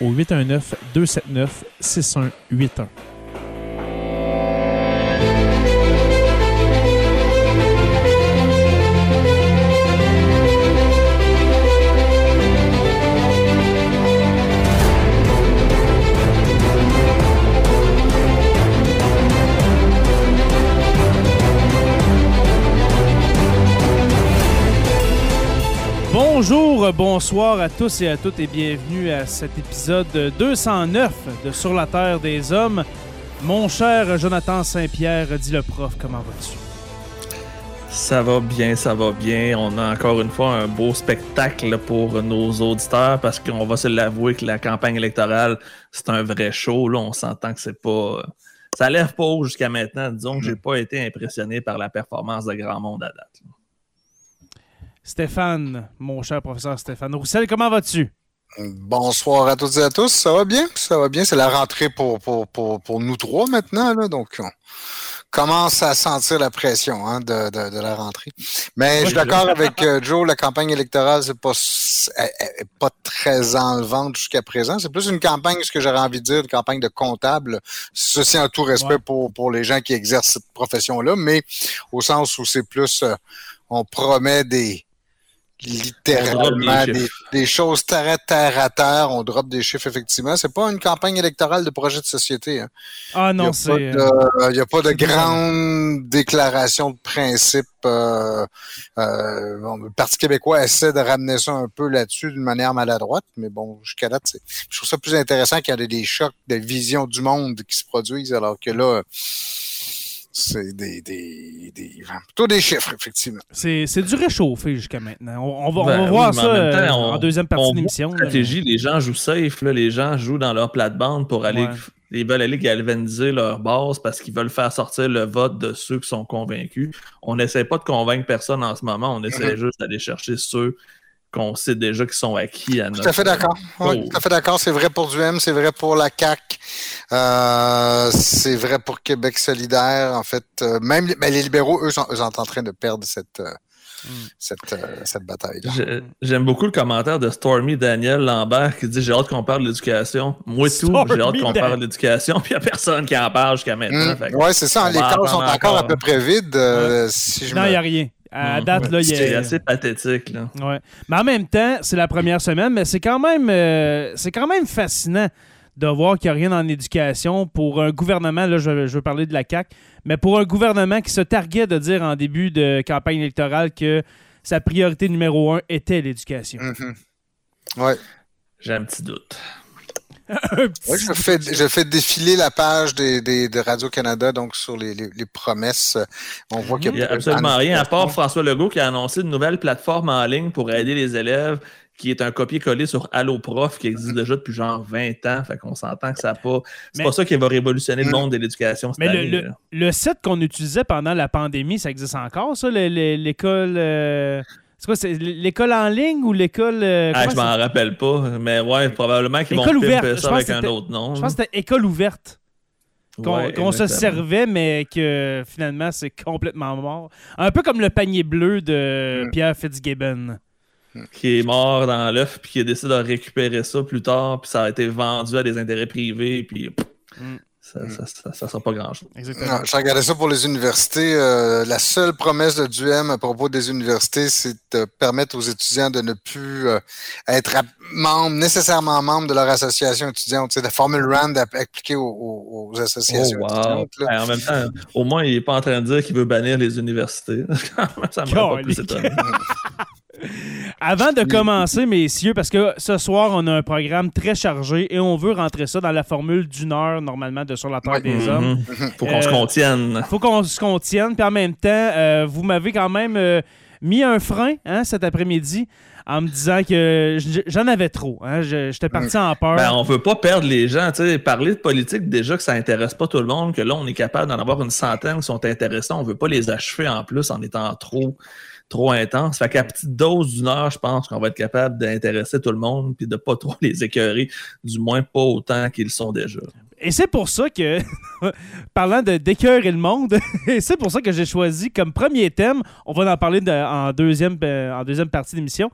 au 819 Bonjour, bonsoir à tous et à toutes et bienvenue à cet épisode 209 de Sur la Terre des Hommes. Mon cher Jonathan Saint-Pierre, dit le prof, comment vas-tu? Ça va bien, ça va bien. On a encore une fois un beau spectacle pour nos auditeurs parce qu'on va se l'avouer que la campagne électorale, c'est un vrai show. Là, on s'entend que c'est pas. Ça lève pas haut jusqu'à maintenant. Disons que j'ai pas été impressionné par la performance de grand monde à date. Stéphane, mon cher professeur Stéphane Roussel, comment vas-tu? Bonsoir à toutes et à tous. Ça va bien? Ça va bien. C'est la rentrée pour, pour, pour, nous trois maintenant. Là, donc, on commence à sentir la pression hein, de, de, la rentrée. Mais je suis d'accord avec euh, Joe, la campagne électorale, c'est pas, pas très enlevante jusqu'à présent. C'est plus une campagne, ce que j'aurais envie de dire, une campagne de comptable. Ceci en tout respect pour, pour les gens qui exercent cette profession-là, mais au sens où c'est plus, euh, on promet des littéralement des, choses terre à terre. On drop des chiffres, effectivement. C'est pas une campagne électorale de projet de société. Hein. Ah non, c'est. Il n'y a pas de grande déclaration de principe. Euh, euh, le Parti québécois essaie de ramener ça un peu là-dessus d'une manière maladroite, mais bon, jusqu'à là, je trouve ça plus intéressant qu'il y ait des chocs de vision du monde qui se produisent, alors que là, c'est des, des, des, plutôt des chiffres, effectivement. C'est, du réchauffé jusqu'à maintenant. On, va, on va ben voir ça euh, en deuxième partie de l'émission. stratégie, les gens jouent safe, là, les gens jouent dans leur plate-bande pour aller. Ils veulent aller galvaniser leur base parce qu'ils veulent faire sortir le vote de ceux qui sont convaincus. On n'essaie pas de convaincre personne en ce moment, on essaie mm-hmm. juste d'aller chercher ceux qu'on sait déjà qu'ils sont acquis à notre. Tout à fait d'accord. tout à fait d'accord. C'est vrai pour du M, c'est vrai pour la CAC, euh, c'est vrai pour Québec solidaire. En fait, euh, même mais les libéraux, eux, sont, en train de perdre cette. Euh, hmm. Cette, cette bataille. J'aime beaucoup le commentaire de Stormy Daniel Lambert qui dit J'ai hâte qu'on parle de l'éducation. Moi, tout, j'ai hâte qu'on parle de l'éducation, puis il n'y a personne qui en parle jusqu'à maintenant. Hmm. Oui, c'est ça. Les cases sont encore, à peu près vides. si je non, il n'y a rien. À date, là, il C'est assez pathétique, là. Ouais. Mais en même temps, c'est la première semaine, mais c'est quand même euh, c'est quand même fascinant de voir qu'il n'y a rien en éducation pour un gouvernement, là, je, veux parler de la CAQ, mais pour un gouvernement qui se targuait de dire en début de campagne électorale que sa priorité numéro un était l'éducation. Mm-hmm. Ouais. J'ai un petit doute je, fais, je fais défiler la page des, des, de Radio-Canada donc sur les, les, promesses. On voit qu'il n'y a, absolument rien, à part François Legault qui a annoncé une nouvelle plateforme en ligne pour aider les élèves qui est un copier-coller sur AlloProf qui existe déjà depuis genre 20 ans. Fait qu'on s'entend que ça pas. C'est pas ça qui va révolutionner le monde de l'éducation. Mais le, le, site qu'on utilisait pendant la pandémie, ça existe encore, ça, l'école. Euh, c'est quoi, c'est l'école en ligne ou l'école. Euh, ah, je m'en rappelle pas, mais ouais, probablement qu'ils vont ouverte. ça avec un autre nom. Je pense que c'était école ouverte. qu'on se servait, mais que finalement, c'est complètement mort. Un peu comme le panier bleu de mm. Pierre Fitzgibbon. Qui est mort dans l'œuf, puis qui a décidé de récupérer ça plus tard, puis ça a été vendu à des intérêts privés, puis. Mm ça ne sera pas grand-chose. je regardais ça pour les universités. Euh, la seule promesse de Duhem à propos des universités, c'est de permettre aux étudiants de ne plus euh, être membres, nécessairement membres de leur association étudiante. C'est la formule RAND appliquée aux, associations oh, étudiantes. Ben, en même temps, au moins, il n'est pas en train de dire qu'il veut bannir les universités. ça me pas plus étonné. Avant de commencer, messieurs, parce que ce soir, on a un programme très chargé et on veut rentrer ça dans la formule d'une heure, normalement, de Sur la Terre des Hommes. Mhm. Faut qu'on se contienne. Euh, faut qu'on se contienne. Puis en même temps, euh, vous m'avez quand même euh, mis un frein hein, cet après-midi en me disant que j'en avais trop. Hein. J'étais parti en peur. Ben, on veut pas perdre les gens. Parler de politique, déjà que ça intéresse pas tout le monde, que là, on est capable d'en avoir une centaine qui sont intéressants. On veut pas les achever en plus en étant trop trop intense. Fait qu'à petite dose d'une heure, je pense qu'on va être capable d'intéresser tout le monde puis de pas trop les écœurer, du moins pas autant qu'ils sont déjà. Et c'est pour ça que, parlant de d'écœurer le monde, c'est pour ça que j'ai choisi comme premier thème, on va en parler en, deuxième, euh, en deuxième partie de l'émission,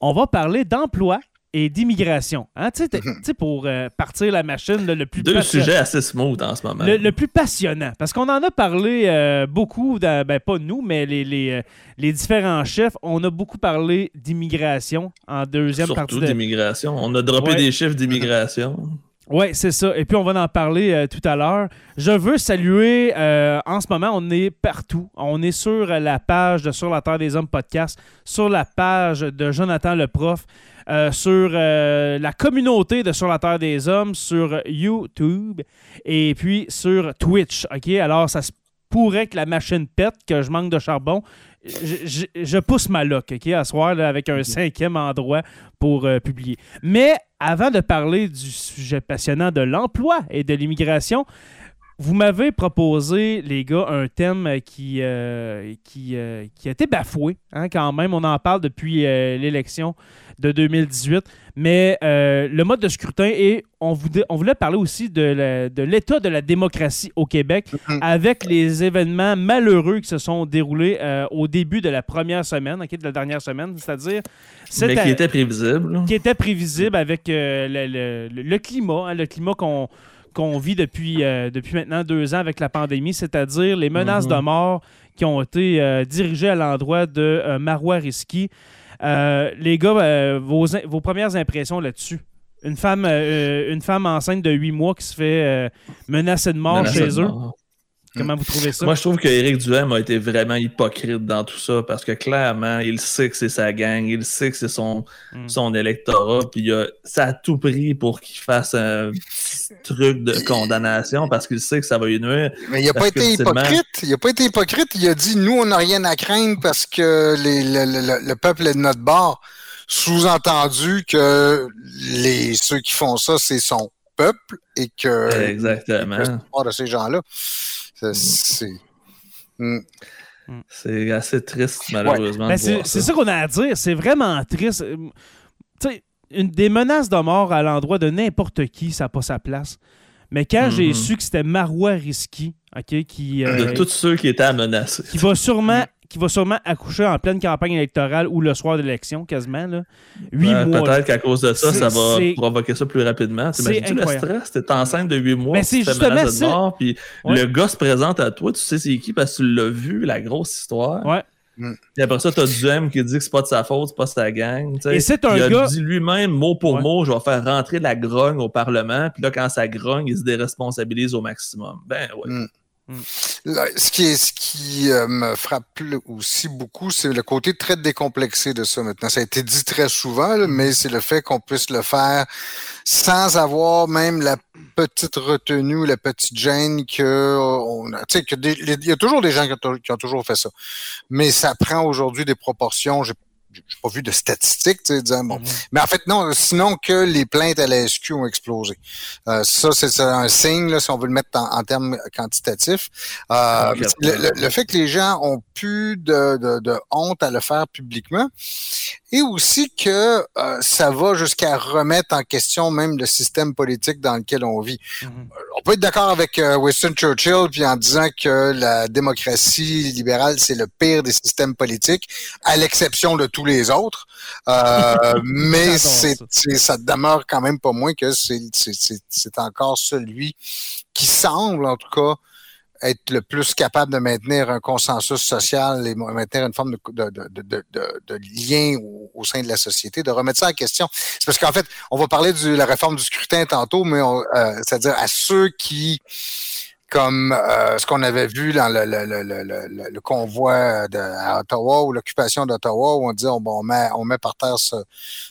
on va parler d'emploi et d'immigration. Hein? Tu sais, pour euh, partir la machine le plus Deux sujets assez smooth en ce moment. Le, plus passionnant. Parce qu'on en a parlé euh, beaucoup, ben, pas nous, mais les, les, euh, les, différents chefs. On a beaucoup parlé d'immigration en deuxième partie. Surtout d'immigration. On a droppé des chiffres d'immigration. Oui, c'est ça. Et puis, on va en parler tout à l'heure. Je veux saluer, en ce moment, on est partout. On est sur la page de Sur la Terre des Hommes podcast, sur la page de Jonathan le prof. Euh, sur euh, la communauté de Sur la Terre des Hommes, sur YouTube et puis sur Twitch. OK? Alors, ça se pourrait que la machine pète, que je manque de charbon. Je, pousse ma loc, OK, à soir, avec un cinquième endroit pour euh, publier. Mais avant de parler du sujet passionnant de l'emploi et de l'immigration, vous m'avez proposé, les gars, un thème qui, qui, qui, a été bafoué, hein, quand même. On en parle depuis l'élection de 2018. Mais euh, le mode de scrutin et on voulait, on voulait parler aussi de l'état de, la démocratie au Québec mm-hmm. avec les événements malheureux qui se sont déroulés euh, au début de la première semaine, de la dernière semaine, c'est-à-dire. Mais qui était prévisible. Qui était prévisible avec euh, le, climat, hein, le climat qu'on qu'on vit depuis, depuis maintenant deux ans avec la pandémie, c'est-à-dire les menaces de mort qui ont été dirigées à l'endroit de Marois Risky. Euh, les gars, euh, vos, vos, premières impressions là-dessus? Une femme, euh, une femme enceinte de 8 mois qui se fait menacer de mort chez eux? Comment vous trouvez ça? Moi, je trouve qu'Éric Duhem a été vraiment hypocrite dans tout ça parce que clairement, il sait que c'est sa gang, il sait que c'est son, hmm. son électorat, puis il a, ça a tout pris pour qu'il fasse un truc de condamnation parce qu'il sait que ça va lui nuire. Mais il n'a pas été hypocrite. Il n'a pas été hypocrite. Il a dit nous, on n'a rien à craindre parce que les, le, peuple est de notre bord. Sous-entendu que les, ceux qui font ça, c'est son peuple et que. Exactement. de ces gens-là. C'est. Hmm. C'est assez triste, malheureusement. Ben, c'est ça, qu'on a à dire. C'est vraiment triste. Euh, tu sais, une, des menaces de mort à l'endroit de n'importe qui, ça n'a pas sa place. Mais quand j'ai mm-hmm. su que c'était Marois Risky, OK, qui. de euh, tous ceux qui étaient à menacer. Qui va sûrement qui va sûrement accoucher en pleine campagne électorale ou le soir de l'élection, quasiment. Là. Huit mois. Peut-être qu'à cause de ça, ça va provoquer ça plus rapidement. T'imagines-tu le stress? T'es enceinte de huit mois, Mais c'est justement de mort, puis le gars se présente à toi, tu sais c'est qui parce que tu l'as vu, la grosse histoire. Ouais. Mm. Et après ça, tu as Duhem qui dit que c'est pas de sa faute, c'est pas sa gang. Et c'est un il a dit lui-même, mot pour mot, je vais faire rentrer la grogne au Parlement. Puis là, quand ça grogne, il se déresponsabilise au maximum. Ben ouais. Mm. Mm. ce qui, est, ce qui euh, me frappe aussi beaucoup, c'est le côté très décomplexé de ça maintenant. Ça a été dit très souvent, mm. mais c'est le fait qu'on puisse le faire sans avoir même la petite retenue, la petite gêne que on a. Tu sais, il y a toujours des gens qui ont, qui ont, toujours fait ça, mais ça prend aujourd'hui des proportions j'ai pas vu de statistiques, tu sais, disant, bon. Mm-hmm. Mais en fait, non, sinon que les plaintes à la SQ ont explosé. Euh, ça, c'est un signe, là, si on veut le mettre en, termes quantitatifs. Euh, ah, le, fait que les gens ont plus de, de, honte à le faire publiquement et aussi que euh, ça va jusqu'à remettre en question même le système politique dans lequel on vit. Mm-hmm. On peut être d'accord avec euh, Winston Churchill puis en disant que la démocratie libérale c'est le pire des systèmes politiques, à l'exception de tous les autres. Euh, mais c'est, ça demeure quand même pas moins que c'est, c'est encore celui qui semble en tout cas être le plus capable de maintenir un consensus social et maintenir une forme de, de, de, de lien au, sein de la société, de remettre ça en question. C'est parce qu'en fait, on va parler de la réforme du scrutin tantôt, mais euh, c'est-à-dire à ceux qui, comme euh, ce qu'on avait vu dans le, le, le, le convoi à Ottawa ou l'occupation d'Ottawa, où on dit on, met, on met par terre ce,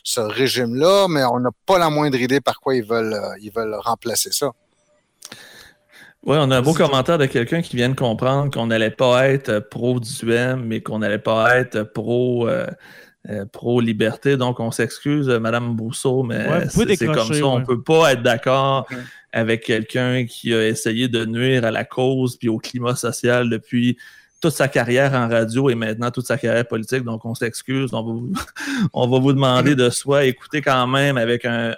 ce régime-là, mais on n'a pas la moindre idée par quoi ils veulent, euh, ils veulent remplacer ça. Oui, on a un beau commentaire de quelqu'un qui vient de comprendre qu'on n'allait pas être pro du mais qu'on n'allait pas être pro, euh, euh, pro liberté. Donc, on s'excuse, Madame Bousseau, mais c'est comme ça. On ne peut pas être d'accord avec quelqu'un qui a essayé de nuire à la cause puis au climat social depuis toute sa carrière en radio et maintenant toute sa carrière politique. Donc, on s'excuse. On, va vous, on va vous demander de soit écouter quand même avec un,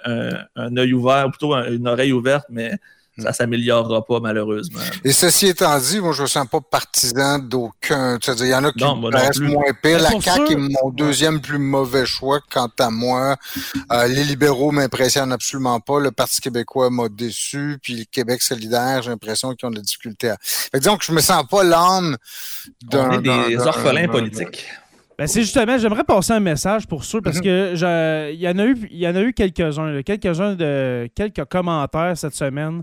un œil ouvert, ou plutôt une oreille ouverte, mais ça s'améliorera pas, malheureusement. Et ceci étant dit, moi, je ne me sens pas partisan d'aucun. Il y en a qui me paraissent moins pire. La CAQ est mon deuxième plus mauvais choix, quant à moi. Euh, les libéraux m'impressionnent absolument pas. Le Parti québécois m'a déçu. Puis le Québec solidaire, j'ai l'impression qu'ils ont des difficultés à. Fait que disons que je me sens pas l'âme d'un. des orphelins politiques. Ben c'est justement, j'aimerais passer un message pour ceux parce mhm. que il y en a eu, il y en a eu quelques-uns, quelques-uns de quelques commentaires cette semaine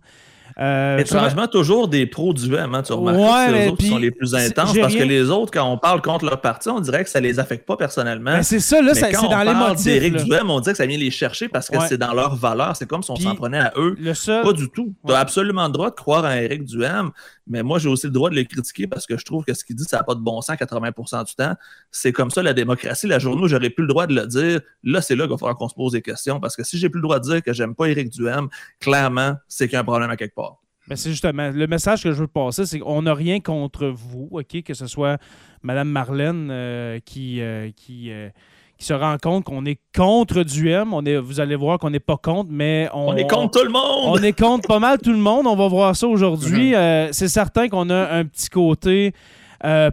euh, Étrangement, toujours des pros du M, hein, tu remarques ouais, c'est eux autres qui sont les plus intenses parce que les autres, quand on parle contre leur parti, on dirait que ça les affecte pas personnellement. Ben, c'est ça, là, c'est dans on les parle d'Éric Duhem, on dirait que ça vient les chercher parce que c'est dans leur valeur. C'est comme si on s'en prenait à eux. Pas du tout. Tu as absolument le droit de croire à Éric Duhem, mais moi, j'ai aussi le droit de le critiquer parce que je trouve que ce qu'il dit, ça n'a pas de bon sens 80 du temps. C'est comme ça la démocratie. La journée où j'aurais plus le droit de le dire, là, c'est là qu'il va falloir qu'on se pose des questions parce que si j'ai plus le droit de dire que j'aime pas Éric Duhem, clairement, c'est qu'il y a un problème à quelque. Ben c'est justement le message que je veux passer, c'est qu'on n'a rien contre vous, OK? Que ce soit Mme Marlène euh, qui, euh, qui, euh, qui, se rend compte qu'on est contre du M. On est, vous allez voir qu'on n'est pas contre, mais on, on, est contre tout le monde! On est contre pas mal tout le monde. On va voir ça aujourd'hui. Mm-hmm. c'est certain qu'on a un petit côté.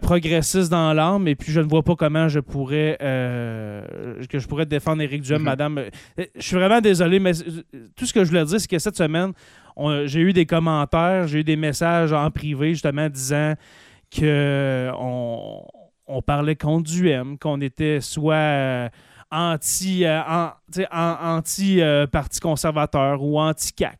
Progressiste dans l'âme, et puis je ne vois pas comment je pourrais que je pourrais défendre Éric Duhem, mm-hmm. madame. Je suis vraiment désolé, mais tout ce que je voulais dire, c'est que cette semaine, j'ai eu des commentaires, j'ai eu des messages en privé justement disant que on, parlait contre du M, qu'on était soit euh, anti, euh, anti euh, parti conservateur ou anti CAC.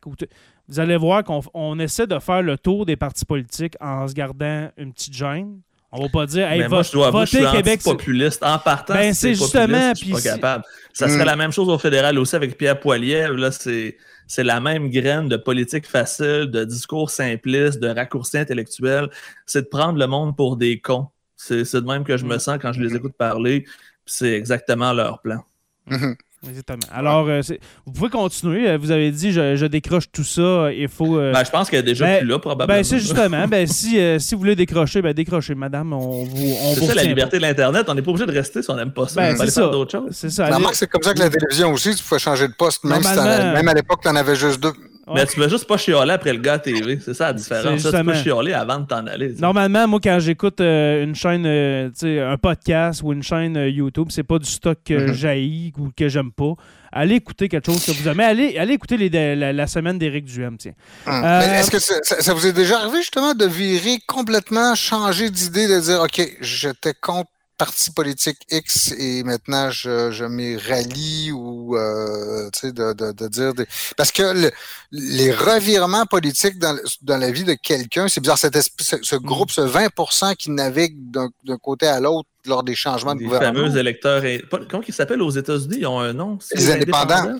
Vous allez voir qu'on essaie de faire le tour des partis politiques en se gardant une petite gêne. On va pas dire, hey, moi, je dois voter Québec. populiste. En partant, ben, c'est justement. Je suis pas capable. Ça serait hmm. la même chose au fédéral aussi avec Pierre Poilievre. Là, c'est c'est la même graine de politique facile, de discours simpliste, de raccourcis intellectuels. C'est de prendre le monde pour des cons. C'est de même que je me mm. sens quand je les mm-hmm. écoute parler. C'est exactement leur plan. Mm-hmm. Exactement. Alors, euh, vous pouvez continuer. Euh, vous avez dit, je, décroche tout ça. Il faut. Euh, ben, je pense qu'elle est déjà ben, plus là, probablement. Ben, c'est justement. ben, si, si vous voulez décrocher, ben, décrochez, madame. On vous. c'est ça, la liberté de l'Internet. On n'est pas obligé de rester si on n'aime pas ça. Ben, on faire d'autres choses. C'est ça. c'est comme ça que la télévision aussi, tu pouvais changer de poste. Même, si même à l'époque, tu en avais juste deux. Mais tu veux juste pas chialer après le gars à TV. C'est ça la différence. Ça, tu peux chialer avant de t'en aller. Normalement, moi, quand j'écoute euh, une chaîne, euh, un podcast ou une chaîne euh, YouTube, c'est pas du stock que mm j'haïs ou que j'aime pas. Allez écouter quelque chose que vous aimez. Allez, allez écouter les, la, semaine d'Éric Duhem. Tiens. Hum. Est-ce que ça, ça, vous est déjà arrivé justement de virer complètement, changer d'idée, de dire OK, j'étais contre parti politique X et maintenant je, je m'y rallie ou euh, tu sais de, de, de, dire des... parce que les revirements politiques dans, dans la vie de quelqu'un c'est bizarre cette ce, ce, groupe ce 20% qui navigue d'un côté à l'autre lors des changements de gouvernement. Les fameux électeurs et, comment ils s'appellent aux États-Unis? Ils ont un nom? Les, indépendants?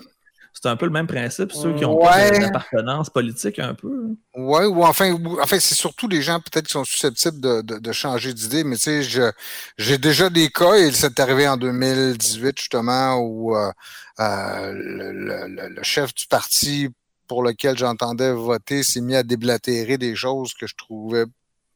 C'est un peu le même principe, ceux qui ont pas d'appartenance politique un peu. Oui, ou enfin, enfin c'est surtout les gens peut-être qui sont susceptibles de, de, changer d'idée, mais tu sais, j'ai déjà des cas, et c'est arrivé en 2018 justement, où euh, euh, le, le, chef du parti pour lequel j'entendais voter s'est mis à déblatérer des choses que je trouvais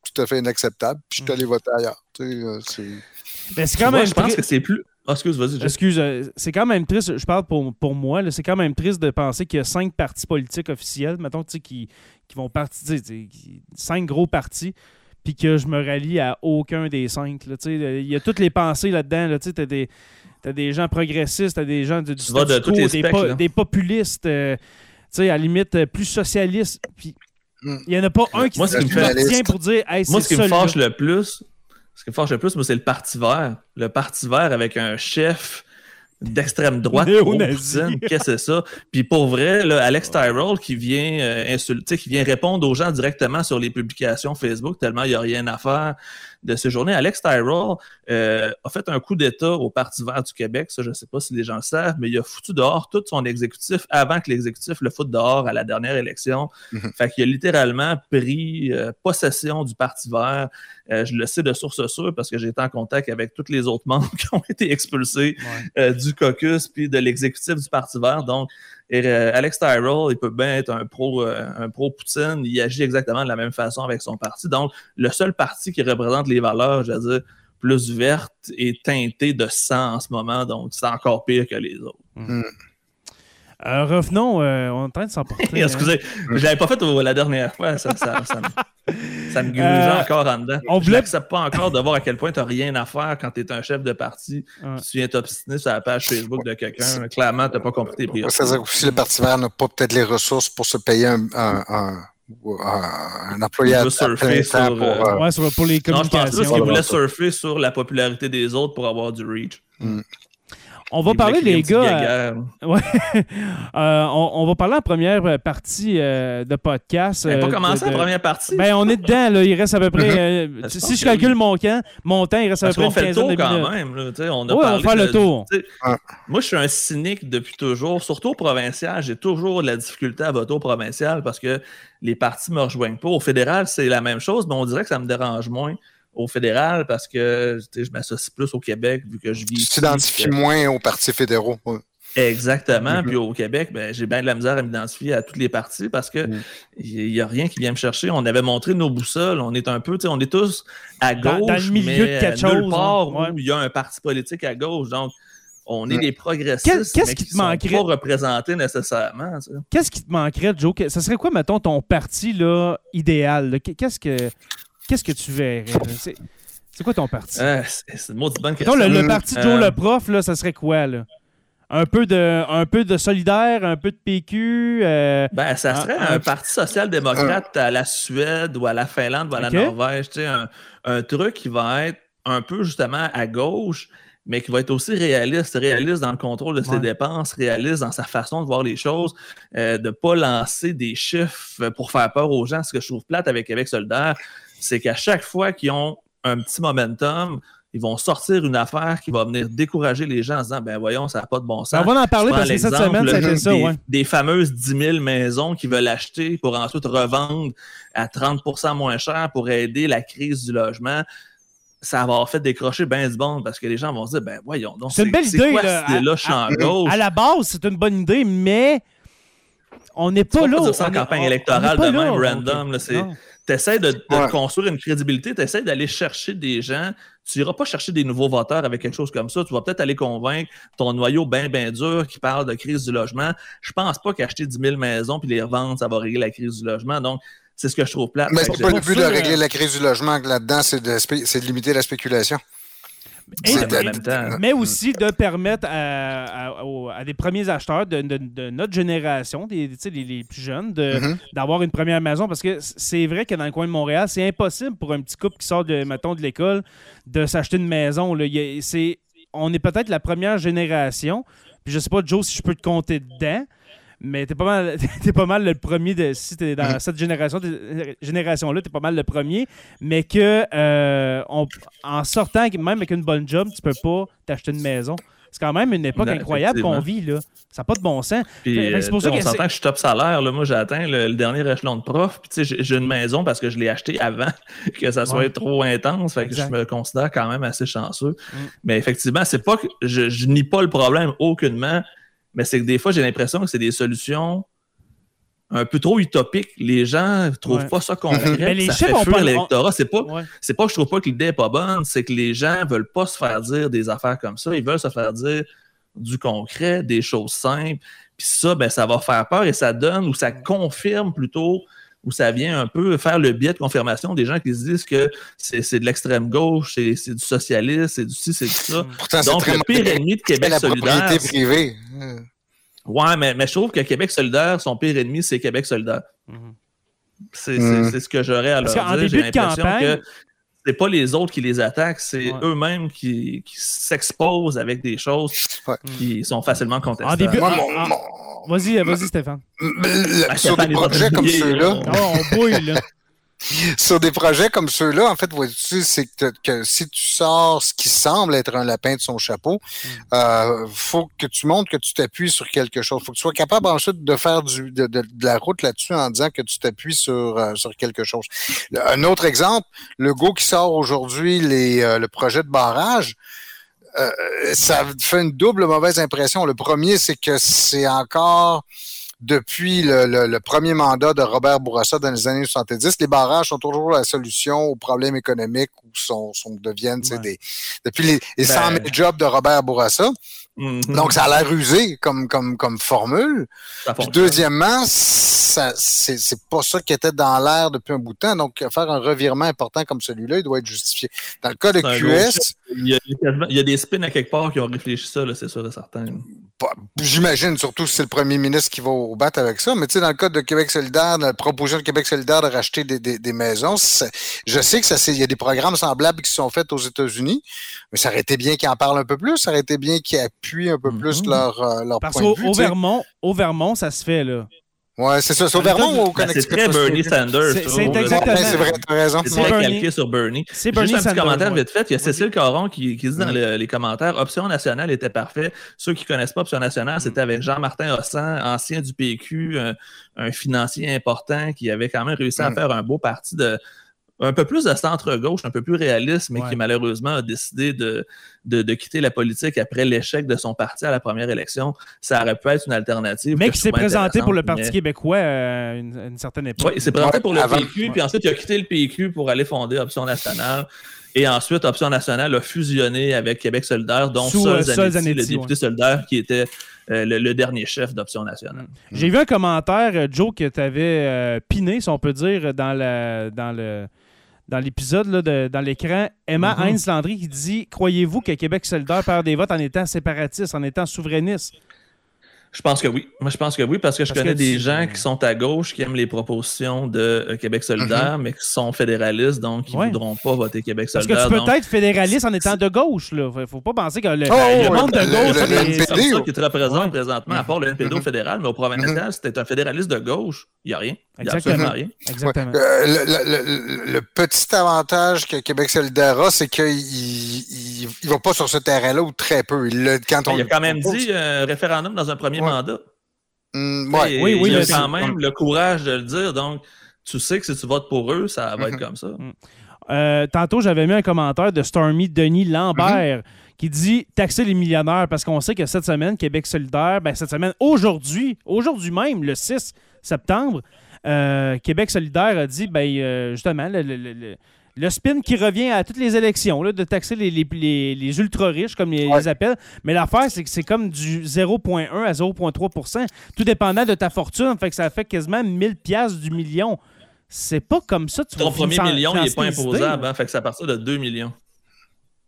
tout à fait inacceptables, puis je suis allé mm. voter ailleurs. Tu sais, euh, c'est... Ben, quand même je pense que c'est plus Ah, excuse, vas-y. Excuse, euh, c'est quand même triste, je parle pour, pour moi, là, c'est quand même triste de penser qu'il y a cinq partis politiques officiels, mettons, tu sais, qui, qui vont partir, tu sais, qui- cinq gros partis, puis que je me rallie à aucun des cinq. là, tu sais. Il y a toutes les pensées là-dedans. Là, tu sais, t'as des, t'as des gens progressistes, t'as des gens du, du Tu vas de des, là. des populistes, euh, tu sais, à la limite euh, plus socialistes. Puis Mm. il n'y en a pas un qui Moi, qui me fait- tient pour dire hey, Moi, c'est ce qui me fâche le plus, ce qui me fâche le plus, moi, c'est le Parti vert. Le Parti vert avec un chef d'extrême droite. Qu'est-ce que c'est ça? Puis pour vrai, là, Alex Tyrell qui vient euh, insulter, qui vient répondre aux gens directement sur les publications Facebook, tellement il n'y a rien à faire de ces journées. Alex Tyrell euh, a fait un coup d'État au Parti vert du Québec. Ça, je ne sais pas si les gens le savent, mais il a foutu dehors tout son exécutif avant que l'exécutif le foute dehors à la dernière élection. Mhm. Fait qu'il a littéralement pris euh, possession du Parti vert. Euh, je le sais de source sûre parce que j'ai été en contact avec tous les autres membres qui ont été expulsés Ouais. du caucus puis de l'exécutif du Parti vert. Donc, et, euh, Alex Tyrell, il peut bien être un pro, euh, un pro Poutine. Il agit exactement de la même façon avec son parti. Donc, le seul parti qui représente les valeurs, je veux dire, plus vertes et teintées de sang en ce moment. Donc, c'est encore pire que les autres. Euh, revenons, euh, on est en train de s'emporter. hein. Excusez, je l'avais pas fait la dernière fois. Ça, ça, ça me, ça me grugeait Euh, encore en dedans. on Je voulait- n'accepte pas encore de voir à quel point tu n'as rien à faire quand tu es un chef de parti. Ouais. Tu viens t'obstiner sur la page Facebook de quelqu'un. Clairement, tu n'as pas compris tes priorités. Ça veut dire aussi le Parti vert n'a pas peut-être les ressources pour se payer un, un, un, un- un employé Il à, surfer sur, temps pour. euh, Ouais, sur- pour les Non, je pense plus communications. qu'il voulait surfer sur la popularité des autres pour avoir du reach. On va parler, petite gars. guéguerre. Ouais. Euh, on, on va parler en première euh, partie euh, de podcast. On n'a euh, pas commencé de- la première partie. Ben, on est dedans, là. Il reste à peu près. euh, si je calcule mon, camp, mon temps, il reste à peu près une fait le tour quand même. là, on a Ouais, on faire le tour. Moi, je suis un cynique depuis toujours. Surtout au provincial, j'ai toujours de la difficulté à voter au provincial parce que les partis ne me rejoignent pas. Au fédéral, c'est la même chose, mais on dirait que ça me dérange moins au fédéral parce que je m'associe plus au Québec vu que je vis. tu t'identifies moins aux partis fédéraux. ouais. Exactement. Mhm. Puis au Québec, ben, j'ai bien de la misère à m'identifier à tous les partis parce que il n'y a rien qui vient me chercher. On avait montré nos boussoles. On est un peu, tu sais, on est tous à gauche, dans le milieu mais de quelque nulle chose, part hein. Où il y a un parti politique à gauche. Donc, on est Mhm. des progressistes, Qu'est- qu'est-ce qui qui te sont manquerait? pas représentés nécessairement. Qu'est-ce qui te manquerait, Joe? Ça serait quoi, mettons, ton parti là, idéal? Qu'est-ce que qu'est-ce que tu verrais? C'est quoi ton parti? Ah, c'est une maudite bonne question. le, le Euh, parti de Joe euh, le prof, là, ça serait quoi? Là? Un, peu de, un peu de solidaire, un peu de PQ. euh, Ben, ça serait un parti social-démocrate à la Suède ou à la Finlande ou à la Norvège. Tu sais, un, un truc qui va être un peu justement à gauche, mais qui va être aussi réaliste, réaliste dans le contrôle de ses Ouais. dépenses, réaliste dans sa façon de voir les choses, euh, de ne pas lancer des chiffres pour faire peur aux gens. Ce que je trouve plate avec Québec solidaire, c'est qu'à chaque fois qu'ils ont un petit momentum, ils vont sortir une affaire qui va venir décourager les gens en se disant ben voyons, ça n'a pas de bon sens. on va en parler parce que cette semaine, là, été ça, des, ouais. des fameuses 10 000 maisons qu'ils veulent acheter pour ensuite revendre à 30 moins cher pour aider la crise du logement. Ça va avoir fait décrocher bien du bon parce que les gens vont se dire ben voyons donc C'est une belle idée, quoi là, à- champ à- la base, c'est une bonne idée, mais on n'est pas vas là. pas dire ça en on campagne on- on électorale pas de même, là, random, ok. Tu essaies de, de Ouais. construire une crédibilité, tu essaies d'aller chercher des gens. Tu n'iras pas chercher des nouveaux voteurs avec quelque chose comme ça. Tu vas peut-être aller convaincre ton noyau bien, bien dur qui parle de crise du logement. Je pense pas qu'acheter 10 000 maisons puis les revendre, ça va régler la crise du logement. Donc, c'est ce que je trouve plate. Mais c'est pas le but de régler euh, la crise du logement là-dedans, c'est de, spé- c'est de limiter la spéculation? Et- Ouais, mais en même temps, mais aussi de permettre à, à- aux- à des premiers acheteurs de, de- de notre génération, des, les, les plus jeunes, Mhm. d'avoir une première maison. Parce que c'est vrai que dans le coin de Montréal, c'est impossible pour un petit couple qui sort de, mettons, de l'école de s'acheter une maison. là. A- on est peut-être la première génération. Puis je sais pas, Joe, si je peux te compter dedans. Mais t'es pas mal, t'es pas mal le premier de. Si t'es dans Mhm. cette génération, t'es- génération-là, t'es pas mal le premier. Mais que euh, on- en sortant, même avec une bonne job, tu peux pas t'acheter une maison. C'est quand même une époque Non, incroyable qu'on vit, là. Ça n'a pas de bon sens. Puis, pour ça on s'entend que je suis top salaire. Là. Moi, j'ai atteint le, le dernier échelon de prof. Puis, tu sais, j'ai- une maison parce que je l'ai acheté avant que ça soit Ouais. trop intense. Fait que je me considère quand même assez chanceux. Mm. Mais effectivement, c'est pas que je, je nie pas le problème aucunement, mais c'est que des fois, j'ai l'impression que c'est des solutions un peu trop utopique. Les gens ne trouvent Ouais. pas ça concret. Mais les ça fait ont fuir pas- l'électorat. C'est pas, Ouais. c'est pas que je trouve pas que l'idée est pas bonne, c'est que les gens veulent pas se faire dire des affaires comme ça. Ils veulent se faire dire du concret, des choses simples. Puis ça, ben, ça va faire peur et ça donne ou ça confirme plutôt ou ça vient un peu faire le biais de confirmation des gens qui se disent que c'est c'est de l'extrême gauche, c'est c'est du socialisme, c'est du ci, c'est du ça. Pourtant, c'est Donc, le pire ennemi de Québec la solidaire, propriété privée. Ouais, mais, mais je trouve que Québec solidaire, son pire ennemi, c'est Québec solidaire. Mhm. C'est Mm. c'est- c'est ce que j'aurais à leur dire. J'ai l'impression campagne- que c'est pas les autres qui les attaquent, c'est Ouais. eux-mêmes qui, qui s'exposent avec des choses Ouais. qui sont facilement contestables. En début- Moi, Ah, mon- ah. mon- Vas-y, vas-y, Stéphane. sur Stéphane des projets comme ceux-là, là. Oh, on bouille, là. Sur des projets comme ceux-là, en fait, vois-tu, c'est que, que si tu sors ce qui semble être un lapin de son chapeau, euh, faut que tu montres que tu t'appuies sur quelque chose. Faut que tu sois capable ensuite de faire du, de, de- de la route là-dessus en disant que tu t'appuies sur, euh, sur quelque chose. Un autre exemple, le go qui sort aujourd'hui, les, euh, le projet de barrage, euh, ça fait une double mauvaise impression. Le premier, c'est que c'est encore depuis le, le- le premier mandat de Robert Bourassa dans les années 70, les barrages sont toujours la solution aux problèmes économiques ou sont, sont deviennent Ouais. des depuis les, les 100 000 Ben- jobs de Robert Bourassa. Mhm. Donc ça a l'air usé comme comme comme formule. Puis deuxièmement, c'est c'est pas ça qui était dans l'air depuis un bout de temps. Donc faire un revirement important comme celui-là, il doit être justifié. Dans le cas de QS, Il y, a, il y a des spins à quelque part qui ont réfléchi ça, c'est sûr et certain. j'imagine surtout si c'est le premier ministre qui va au bat avec ça, mais tu sais, dans le cas de Québec solidaire, la proposition de Québec solidaire de racheter des, des, des maisons, je sais que ça il y a des programmes semblables qui sont faits aux États-Unis, mais ça aurait été bien qu'ils en parlent un peu plus, ça aurait été bien qu'ils appuient un peu plus Mhm. leur, euh, leur Parce point qu'au de vue. sais. Vermont, au Vermont, ça se fait, là. Ouais, c'est ça. C'est au Vermont ou au Ben, c'est Connecticut? très Bernie Sanders. C'est- exactement- c'est vrai, t'as raison. C'est calqué sur Bernie. C'est Bernie Juste un petit Sanders, commentaire ouais. vite fait. Il y a. Cécile Caron qui, qui dit dans Mm. le- les commentaires Option nationale était parfait. Ceux qui ne connaissent pas Option nationale, c'était avec Jean-Martin Hossan, ancien du PQ, un, un financier important qui avait quand même réussi à Mm. faire un beau parti de. Un peu plus de centre-gauche, un peu plus réaliste, mais Ouais. qui malheureusement a décidé de, de, de quitter la politique après l'échec de son parti à la première élection. Ça aurait pu être une alternative. Mais qui s'est présenté pour le Parti mais- québécois euh, à une, à une certaine époque. oui, il s'est présenté Ouais, pour le avant. PQ, puis ensuite il a quitté le PQ pour aller fonder Option nationale. Et ensuite, Option nationale a fusionné avec Québec solidaire, dont Sous, Sol euh, Sol Zanetti, Zanetti, le député solidaire, qui était euh, le, le dernier chef d'Option nationale. J'ai vu un commentaire, euh, Joe, que tu avais piné, si on peut dire, dans la dans le dans l'épisode, dans l'écran, Emma Mhm. Heinz Landry qui dit Croyez-vous que Québec solidaire perd des votes en étant séparatiste, en étant souverainiste Je pense que oui. Moi, je pense que oui, parce que je Parce connais que des tu- gens qui sont à gauche, qui aiment les propositions de euh, Québec solidaire, mais qui sont fédéralistes, donc qui ne Ouais. voudront pas voter Québec Parce que solidaire. tu peux donc- être fédéraliste en étant de gauche. Là. Faut- Faut pas penser que le, Oh, le ouais, monde de gauche. le- c'est- le- C'est comme NPD, ça qui te représente Ouais. présentement, à part le NPD au fédéral, mais au provincial, si t'es un fédéraliste de gauche, il n'y a rien. Il n'y a absolument rien. Exactement. Euh, le, le- le- le petit avantage que Québec solidaire a, c'est qu'il il, il va pas sur ce terrain-là ou très peu. Il, quand on Il a quand même dit euh, référendum dans un premier Ouais. mandat. Ouais. Et Oui, oui, il a quand même le courage de le dire. Donc, tu sais que si tu votes pour eux, ça va être Mhm. comme ça. Euh, tantôt, j'avais mis un commentaire de Stormy Denis Lambert Mhm. qui dit taxer les millionnaires parce qu'on sait que cette semaine, Québec solidaire, ben, cette semaine, aujourd'hui, aujourd'hui même, le 6 septembre, euh, Québec solidaire a dit, ben, euh, justement, le, le- le- le- spin qui revient à toutes les élections, là, de taxer les, les, les- les ultra-riches, comme ils Ouais. les appellent. Mais l'affaire, c'est que c'est comme du 0,1 à 0,3% tout dépendant de ta fortune. Fait que ça fait quasiment 1000 piastres du million. C'est pas comme ça que tu Ton premier million, il n'est pas imposable. hein, fait que c'est à partir de 2 millions.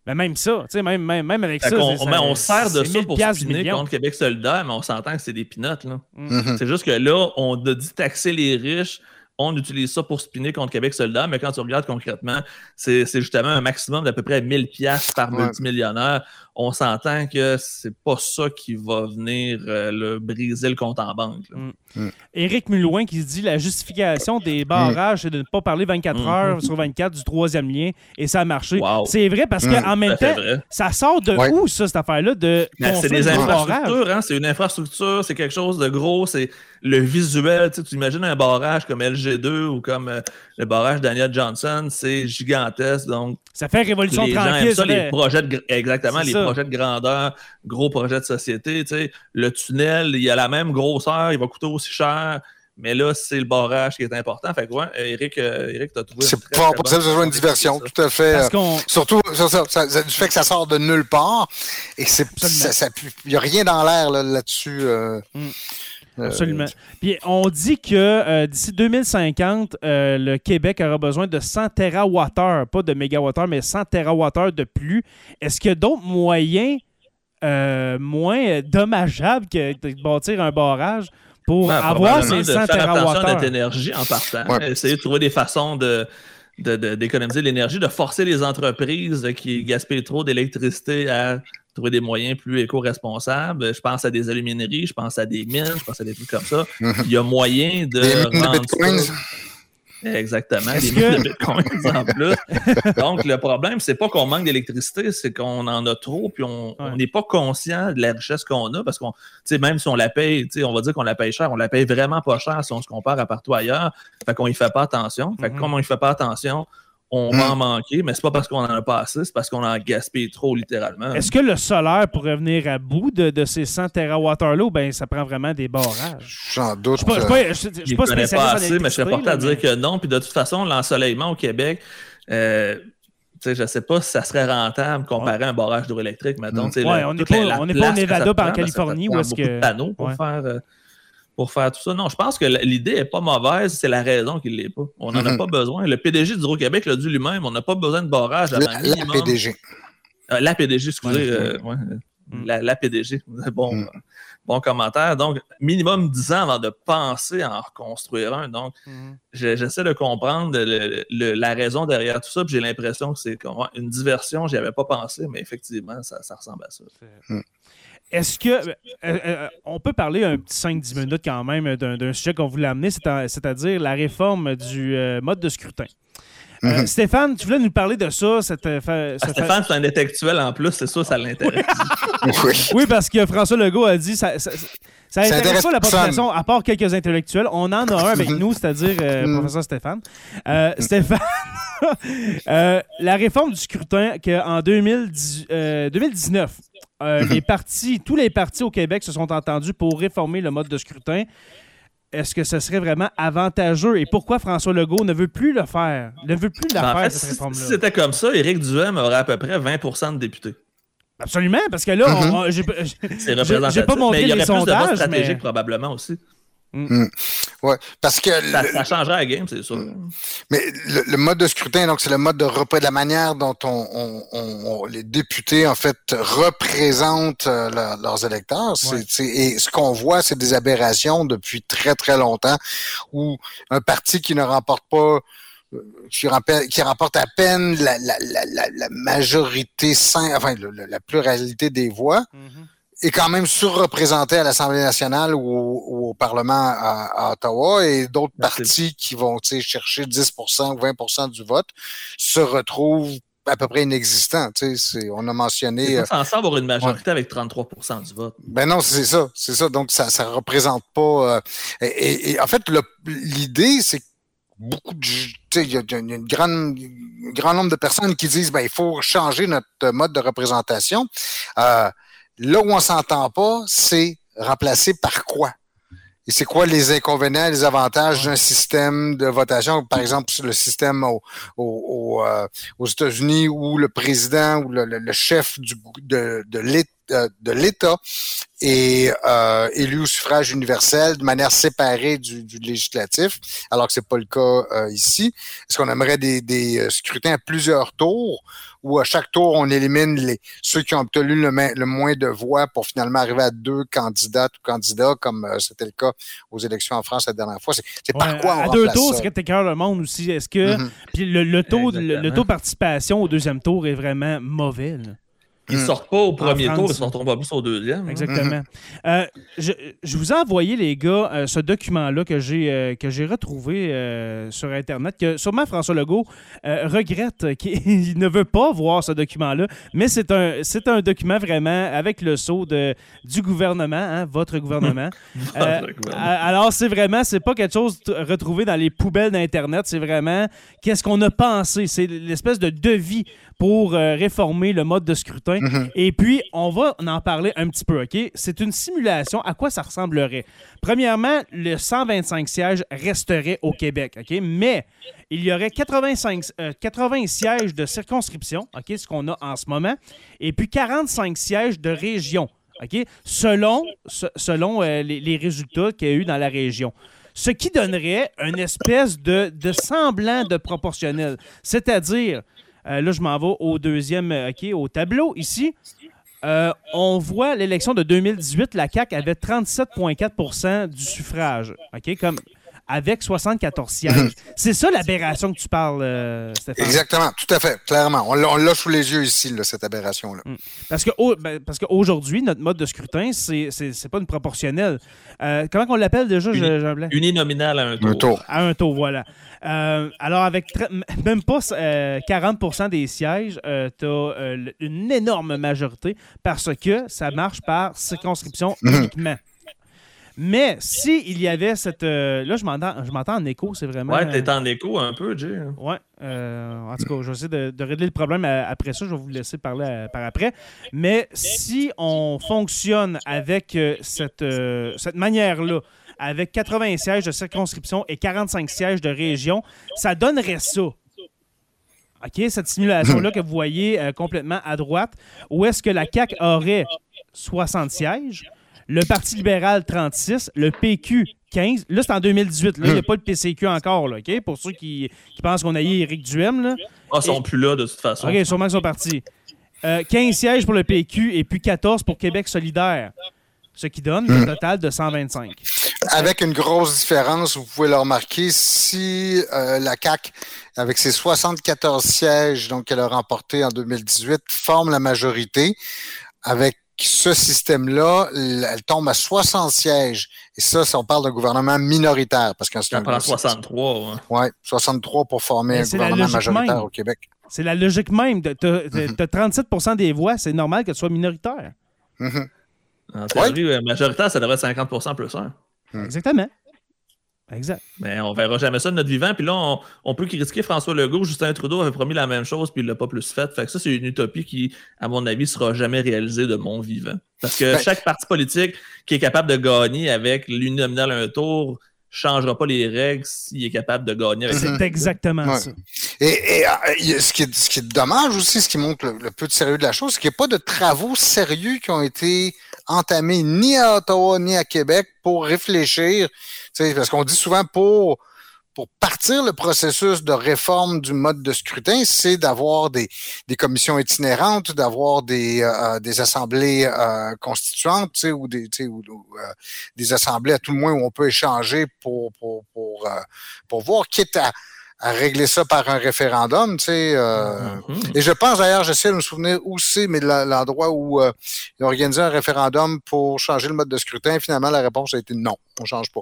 Ben même ça, tu sais, même, même, même avec Fait ça. mais on ça- sert de ça 1000 pour piastres du spinner contre Québec solidaire, mais on s'entend que c'est des pinottes. là. Mhm. C'est juste que là, on a dit taxer les riches. On utilise ça pour spinner contre Québec solidaire, mais quand tu regardes concrètement, c'est c'est justement un maximum d'à peu près 1000 pièces par Ouais. multimillionnaire. On s'entend que c'est pas ça qui va venir euh, le briser le compte en banque. là. Éric Mulouin qui se dit la justification des barrages, c'est de ne pas parler 24 Mhm. heures sur 24 du troisième lien et ça a marché. Wow. C'est vrai parce qu'en même temps, vrai. ça sort de Ouais. où ça, cette affaire-là de Ben, c'est des infrastructures, hein? c'est une infrastructure, c'est quelque chose de gros, c'est le visuel. Tu, imagines un barrage comme LG2 ou comme euh, le barrage Daniel Johnson, c'est gigantesque. Donc, Ça fait révolution les gens tranquille. aiment ça, ça les projets de, exactement, les ça. Projets de grandeur, gros projets de société. tu sais. Le tunnel, il a la même grosseur, il va coûter aussi cher, Mais là, c'est le barrage qui est important. Fait que, ouais, Eric, euh, Eric t'as trouvé. C'est pas possible que ce soit une diversion, tout à fait. Euh, surtout, ça, ça, du fait que ça sort de nulle part et c'est, il n'y a rien dans l'air là-dessus. Là mm. Absolument. Puis on dit que d'ici 2050, le Québec aura besoin de 100 TWh, pas de mégawattheures, mais 100 TWh de plus. Est-ce qu'il y a d'autres moyens euh, moins dommageable que de bâtir un barrage pour avoir ces 100 TWh. d'énergie en partant. Essayer de trouver des façons de d'économiser l'énergie, de forcer les entreprises qui gaspillent trop d'électricité à trouver des moyens plus éco-responsables. Je pense à des alumineries, je pense à des mines, je pense à des trucs comme ça. Il y a moyen de rendre Exactement, des de bitcoins en plus. Donc, le problème, c'est pas qu'on manque d'électricité, c'est qu'on en a trop, puis on n'est pas conscient de la richesse qu'on a, parce qu'on, même si on la paye, on va dire qu'on la paye cher, on la paye vraiment pas cher si on se compare à partout ailleurs. Fait qu'on y fait pas attention. Fait que mm-hmm. comme on y fait pas attention, on va en manquer, mais c'est pas parce qu'on en a pas assez, c'est parce qu'on en gaspille trop, littéralement. Est-ce que le solaire pourrait venir à bout de, ces 100 TWh-là ou bien ça prend vraiment des barrages? J'en doute. Je ne pas, spécialiste pas assez, mais je serais porté à dire que non. Puis de toute façon, l'ensoleillement au Québec, euh, je ne sais pas si ça serait rentable comparé à un barrage d'eau électrique, maintenant. Hmm. Ouais, on n'est pas, on pas au Nevada, en Californie, où est-ce que. panneaux pour faire. Euh, pour faire tout ça. Non, je pense que l'idée n'est pas mauvaise, c'est la raison qu'il ne l'est pas. On n'en a mhm. pas besoin. Le PDG d'Hydro-Québec l'a dit lui-même, on n'a pas besoin de barrage avant la. La PDG. Euh, la PDG, excusez. Euh, mm. la, PDG. Bon, mm. bon commentaire. Donc, minimum 10 ans avant de penser à en reconstruire un. Donc, mm. j'essaie de comprendre la raison derrière tout ça. J'ai l'impression que c'est une diversion. Je n'y avais pas pensé, mais effectivement, ça, ça ressemble à ça. Est-ce que. Euh, euh, euh, on peut parler un petit 5-10 minutes quand même d'un sujet qu'on voulait amener, c'est-à-dire la réforme du mode de scrutin. Mhm. Stéphane, tu voulais nous parler de ça. Cette, ah, Stéphane, c'est un intellectuel en plus, c'est ça, ça l'intéresse. oui. parce que François Legault a dit ça, ça, ça intéresse pas la population, à part quelques intellectuels. On en a un avec nous, c'est-à-dire mhm. professeur Stéphane. Stéphane, la réforme du scrutin qu'en 2019, euh, les partis, tous les partis au Québec se sont entendus pour réformer le mode de scrutin. Est-ce que ce serait vraiment avantageux et pourquoi François Legault ne veut plus le faire? Ne veut plus la ben, faire, cette réforme-là? Si c'était comme ça, Éric Duhem aurait à peu près 20% de députés. Absolument, parce que là, mm-hmm. j'ai pas montré mais il y aurait les sondages. Plus de stratégique probablement aussi. Mm. Mm. Ouais, parce que. Ça, le, changerait la game, c'est sûr. Mais le, mode de scrutin, donc, c'est le mode de représentation, de la manière dont on, les députés, en fait, représentent euh, leurs électeurs. et ce qu'on voit, c'est des aberrations depuis très, très longtemps où un parti qui ne remporte pas euh, qui, qui remporte à peine la, la, la, la majorité, enfin, la pluralité des voix, mm-hmm est quand même surreprésenté à l'Assemblée nationale ou, au Parlement à, Ottawa et d'autres partis qui vont chercher 10% ou 20% du vote se retrouvent à peu près inexistants. On a mentionné. C'est pas censé avoir une majorité avec 33 du vote. Ben non, c'est ça. C'est ça. Donc, ça ne représente pas. Euh, et, en fait, l'idée, c'est beaucoup de. Il y a, une grande, un grand nombre de personnes qui disent ben, il faut changer notre mode de représentation. Euh, Là où on s'entend pas, c'est remplacé par quoi? Et c'est quoi les inconvénients, les avantages d'un système de votation, par exemple le système euh, aux États-Unis où le président ou le, chef de l'État est euh, élu au suffrage universel de manière séparée du, législatif, alors que c'est pas le cas euh, ici. Est-ce qu'on aimerait des, des scrutins à plusieurs tours où à chaque tour, on élimine les, ceux qui ont obtenu le, le moins de voix pour finalement arriver à deux candidats ou candidats, comme euh, c'était le cas aux élections en France la dernière fois? C'est par quoi on À deux tours, c'est que le monde aussi. Est-ce que mm-hmm. puis le, taux, le, taux de participation au deuxième tour est vraiment mauvais? Ils ne hmm. sortent pas au premier tour, ils ne sortiront pas plus au deuxième. Exactement. Hmm. Euh, je, vous ai envoyé, les gars, euh, ce document-là que j'ai euh, que j'ai retrouvé sur Internet, que sûrement François Legault regrette qu'il ne veut pas voir ce document-là, mais c'est un, un document vraiment avec le sceau de, du gouvernement, hein, votre gouvernement. alors, c'est vraiment, c'est pas quelque chose retrouvé dans les poubelles d'Internet, c'est vraiment qu'est-ce qu'on a pensé? C'est l'espèce de devis pour euh, réformer le mode de scrutin. Mhm. Et puis, on va en parler un petit peu, OK? C'est une simulation. À quoi ça ressemblerait? Premièrement, le 125 sièges resterait au Québec, OK? Mais il y aurait 85, euh, 80 sièges de circonscription, OK? Ce qu'on a en ce moment. Et puis 45 sièges de région, OK? Selon, se- selon euh, les, les résultats qu'il y a eu dans la région. Ce qui donnerait une espèce de, de semblant de proportionnel. C'est-à-dire, euh, là, je m'en vais au deuxième, euh, OK, au tableau ici. Euh, on voit l'élection de 2018, la CAQ avait 37,4% du suffrage, OK, comme avec 74 sièges. C'est ça l'aberration que tu parles, euh, Stéphane. Exactement, tout à fait, clairement. On l'a sous les yeux ici, là, cette aberration-là. Parce que au- ben, parce qu'aujourd'hui, notre mode de scrutin, c'est pas une proportionnelle. Euh, comment on l'appelle déjà, Uni- je- Jean Blanc? Uninominal à un tour. Un tour. À un taux, voilà. Euh, alors, avec même pas euh, 40% des sièges, tu as une énorme majorité parce que ça marche par circonscription Mhm. uniquement. Mais si il y avait cette. euh, là, je m'entends je m'entends en écho, c'est vraiment. Ouais, t'es en écho un peu, Jay. hein. Ouais. euh, en tout cas, je vais essayer de, de régler le problème euh, après ça. Je vais vous laisser parler euh, par après. Mais si on fonctionne avec euh, cette, euh, cette manière-là, avec 80 sièges de circonscription et 45 sièges de région, ça donnerait ça. OK, cette simulation-là que vous voyez euh, complètement à droite, où est-ce que la CAQ aurait 60 sièges, le Parti libéral 36, le PQ 15. Là, c'est en 2018. Là, il n'y a pas de PCQ encore, là, OK? Pour ceux qui, qui pensent qu'on a eu Éric Duhem, là. Ah, ils sont plus là de toute façon. OK, sûrement qu'ils sont partis. Euh, 15 sièges pour le PQ et puis 14 pour Québec solidaire. Ce qui donne un total de 125. Avec une grosse différence, vous pouvez le remarquer, si euh, la CAQ, avec ses 74 sièges donc qu'elle a remportés en 2018, forme la majorité, avec ce système-là, elle tombe à 60 sièges. Et ça, ça on parle d'un gouvernement minoritaire. Parce un prend 63. ouais. Ouais, 63 pour former Mais un gouvernement majoritaire même. au Québec. C'est la logique même. Tu Mhm. as, 37 des voix, c'est normal que tu sois minoritaire. Mhm. En théorie, euh, majoritaire, ça devrait être 50 plus 1. Hmm. Exactement. Exact. Mais on verra jamais ça de notre vivant. Puis là, on, on peut critiquer François Legault. Justin Trudeau avait promis la même chose, puis il l'a pas plus fait. Fait que ça, c'est une utopie qui, à mon avis, sera jamais réalisée de mon vivant. Parce que Ben- chaque parti politique qui est capable de gagner avec l'uninominal à un tour changera pas les règles s'il est capable de gagner avec Mhm. C'est exactement Ouais. ça. Et, et, euh, il y a- ce, qui est, ce qui est dommage aussi, ce qui montre le, le peu de sérieux de la chose, c'est qu'il n'y a pas de travaux sérieux qui ont été entamés ni à Ottawa ni à Québec pour réfléchir. Parce qu'on dit souvent pour, pour partir le processus de réforme du mode de scrutin, c'est d'avoir des, des commissions itinérantes, d'avoir des, euh, des assemblées euh, constituantes, ou des, ou, euh, des assemblées à tout le moins où on peut échanger pour, pour, pour, euh, pour voir, quitte à, à régler ça par un référendum, tu sais. euh, Mhm. Et je pense d'ailleurs, j'essaie de me souvenir où c'est, mais l'endroit où euh, ils ont organisé un référendum pour changer le mode de scrutin, finalement, la réponse a été non, on change pas.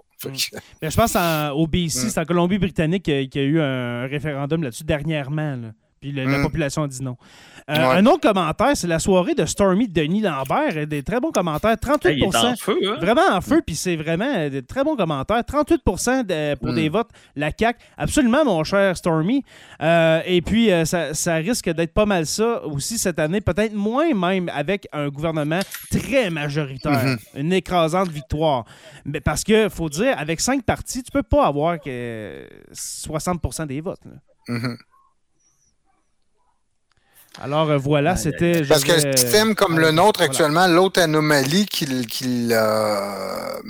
Mais je pense en- au BC, Mm. c'est en Colombie-Britannique qu'il y a- qu'il y a eu un référendum là-dessus dernièrement. là. Puis le- la Mm. population a dit non. Euh, Ouais. Un autre commentaire, c'est la soirée de Stormy Denis Lambert. Des très bons commentaires. 38 Hey, il est en feu, hein? Vraiment en feu, puis c'est vraiment euh, des très bons commentaires. 38 de- pour Mm. des votes, la CAQ. Absolument, mon cher Stormy. Euh, et puis, euh, ça, ça risque d'être pas mal ça aussi cette année, peut-être moins même avec un gouvernement très majoritaire. Mhm. Une écrasante victoire. Mais parce que, faut dire, avec cinq partis, tu peux pas avoir que 60% des votes. là. Mhm. Alors euh, voilà, c'était. Parce que un système comme euh, le nôtre voilà. actuellement, l'autre anomalie qu'il qu'il euh,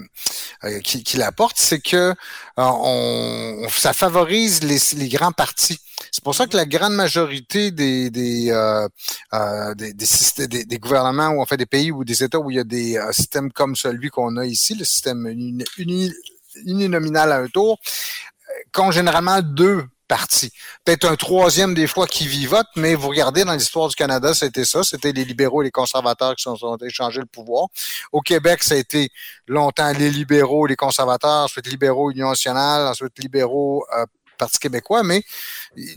euh, qu'il- qu'il apporte, c'est que euh, on, ça favorise les, les grands partis. C'est pour ça que la grande majorité des des, euh, euh, des, des, des- des gouvernements ou en fait des pays ou des États où il y a des euh, systèmes comme celui qu'on a ici, le système uni- uni- uninominal à un tour, euh, qu'ont généralement deux partis. Peut-être un troisième des fois qui vivote, mais vous regardez dans l'histoire du Canada, c'était ça. C'était les libéraux et les conservateurs qui se sont échangés le pouvoir. Au Québec, ça a été longtemps les libéraux, les conservateurs, ensuite libéraux, Union nationale, ensuite libéraux, euh, Parti québécois, mais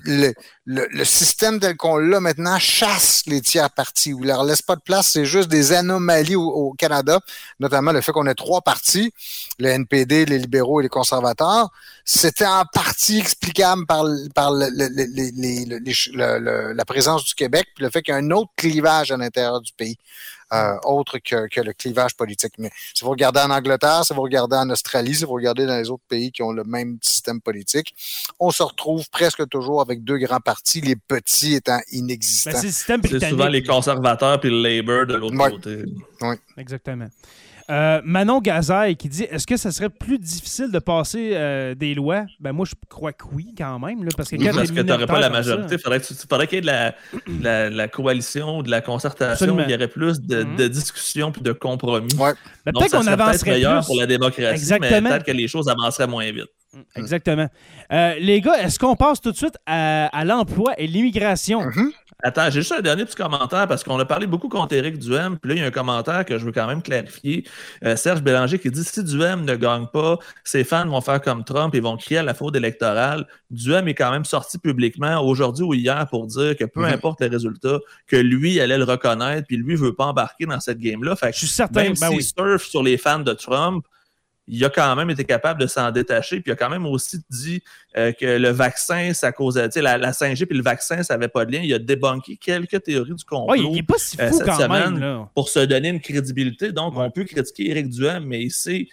le, le, système tel qu'on l'a maintenant chasse les tiers partis ou leur laisse pas de place. C'est juste des anomalies au, Canada, notamment le fait qu'on ait trois partis, le NPD, les libéraux et les conservateurs. C'était en partie explicable par, par le, la présence du Québec, puis le fait qu'il y a un autre clivage à l'intérieur du pays euh, autre que, que, le clivage politique. Mais si vous regardez en Angleterre, si vous regardez en Australie, si vous regardez dans les autres pays qui ont le même système politique, on se retrouve presque toujours avec deux grands partis, les petits étant inexistants. C'est souvent les conservateurs puis le Labour de l'autre côté. Oui. Exactement. Euh, Manon Gazaille qui dit Est-ce que ça serait plus difficile de passer euh, des lois? Ben, moi, je crois que oui, quand même. Là, parce que, oui, parce que tu n'aurais pas la majorité. Il faudrait, qu'il y ait de la, la, la, coalition, de la concertation. Il y aurait plus de, mm-hmm. de discussions puis de compromis. Ouais. Ben, peut-être qu'on avancerait meilleur plus. pour la démocratie, Exactement. mais peut-être que les choses avanceraient moins vite. Mm, exactement. Euh, les gars, est-ce qu'on passe tout de suite à, à l'emploi et l'immigration? Mm-hmm. Attends, j'ai juste un dernier petit commentaire parce qu'on a parlé beaucoup contre Éric Duhem. Puis là, il y a un commentaire que je veux quand même clarifier. Euh, Serge Bélanger qui dit si Duhem ne gagne pas, ses fans vont faire comme Trump et vont crier à la faute électorale. Duhem est quand même sorti publiquement aujourd'hui ou hier pour dire que peu Mhm. importe les résultats, que lui allait le reconnaître, puis lui veut pas embarquer dans cette game-là. Fait que Je suis certain. même ben s'il oui. surfe sur les fans de Trump, il a quand même été capable de s'en détacher. Puis il a quand même aussi dit euh, que le vaccin, ça causait, tu sais, la, la 5G puis le vaccin, ça n'avait pas de lien. Il a débunké quelques théories du complot Ouais, il n'est pas si euh, fou cette quand semaine, même. Là. pour se donner une crédibilité. Donc, Ouais. on peut critiquer Éric Duhem, mais il sait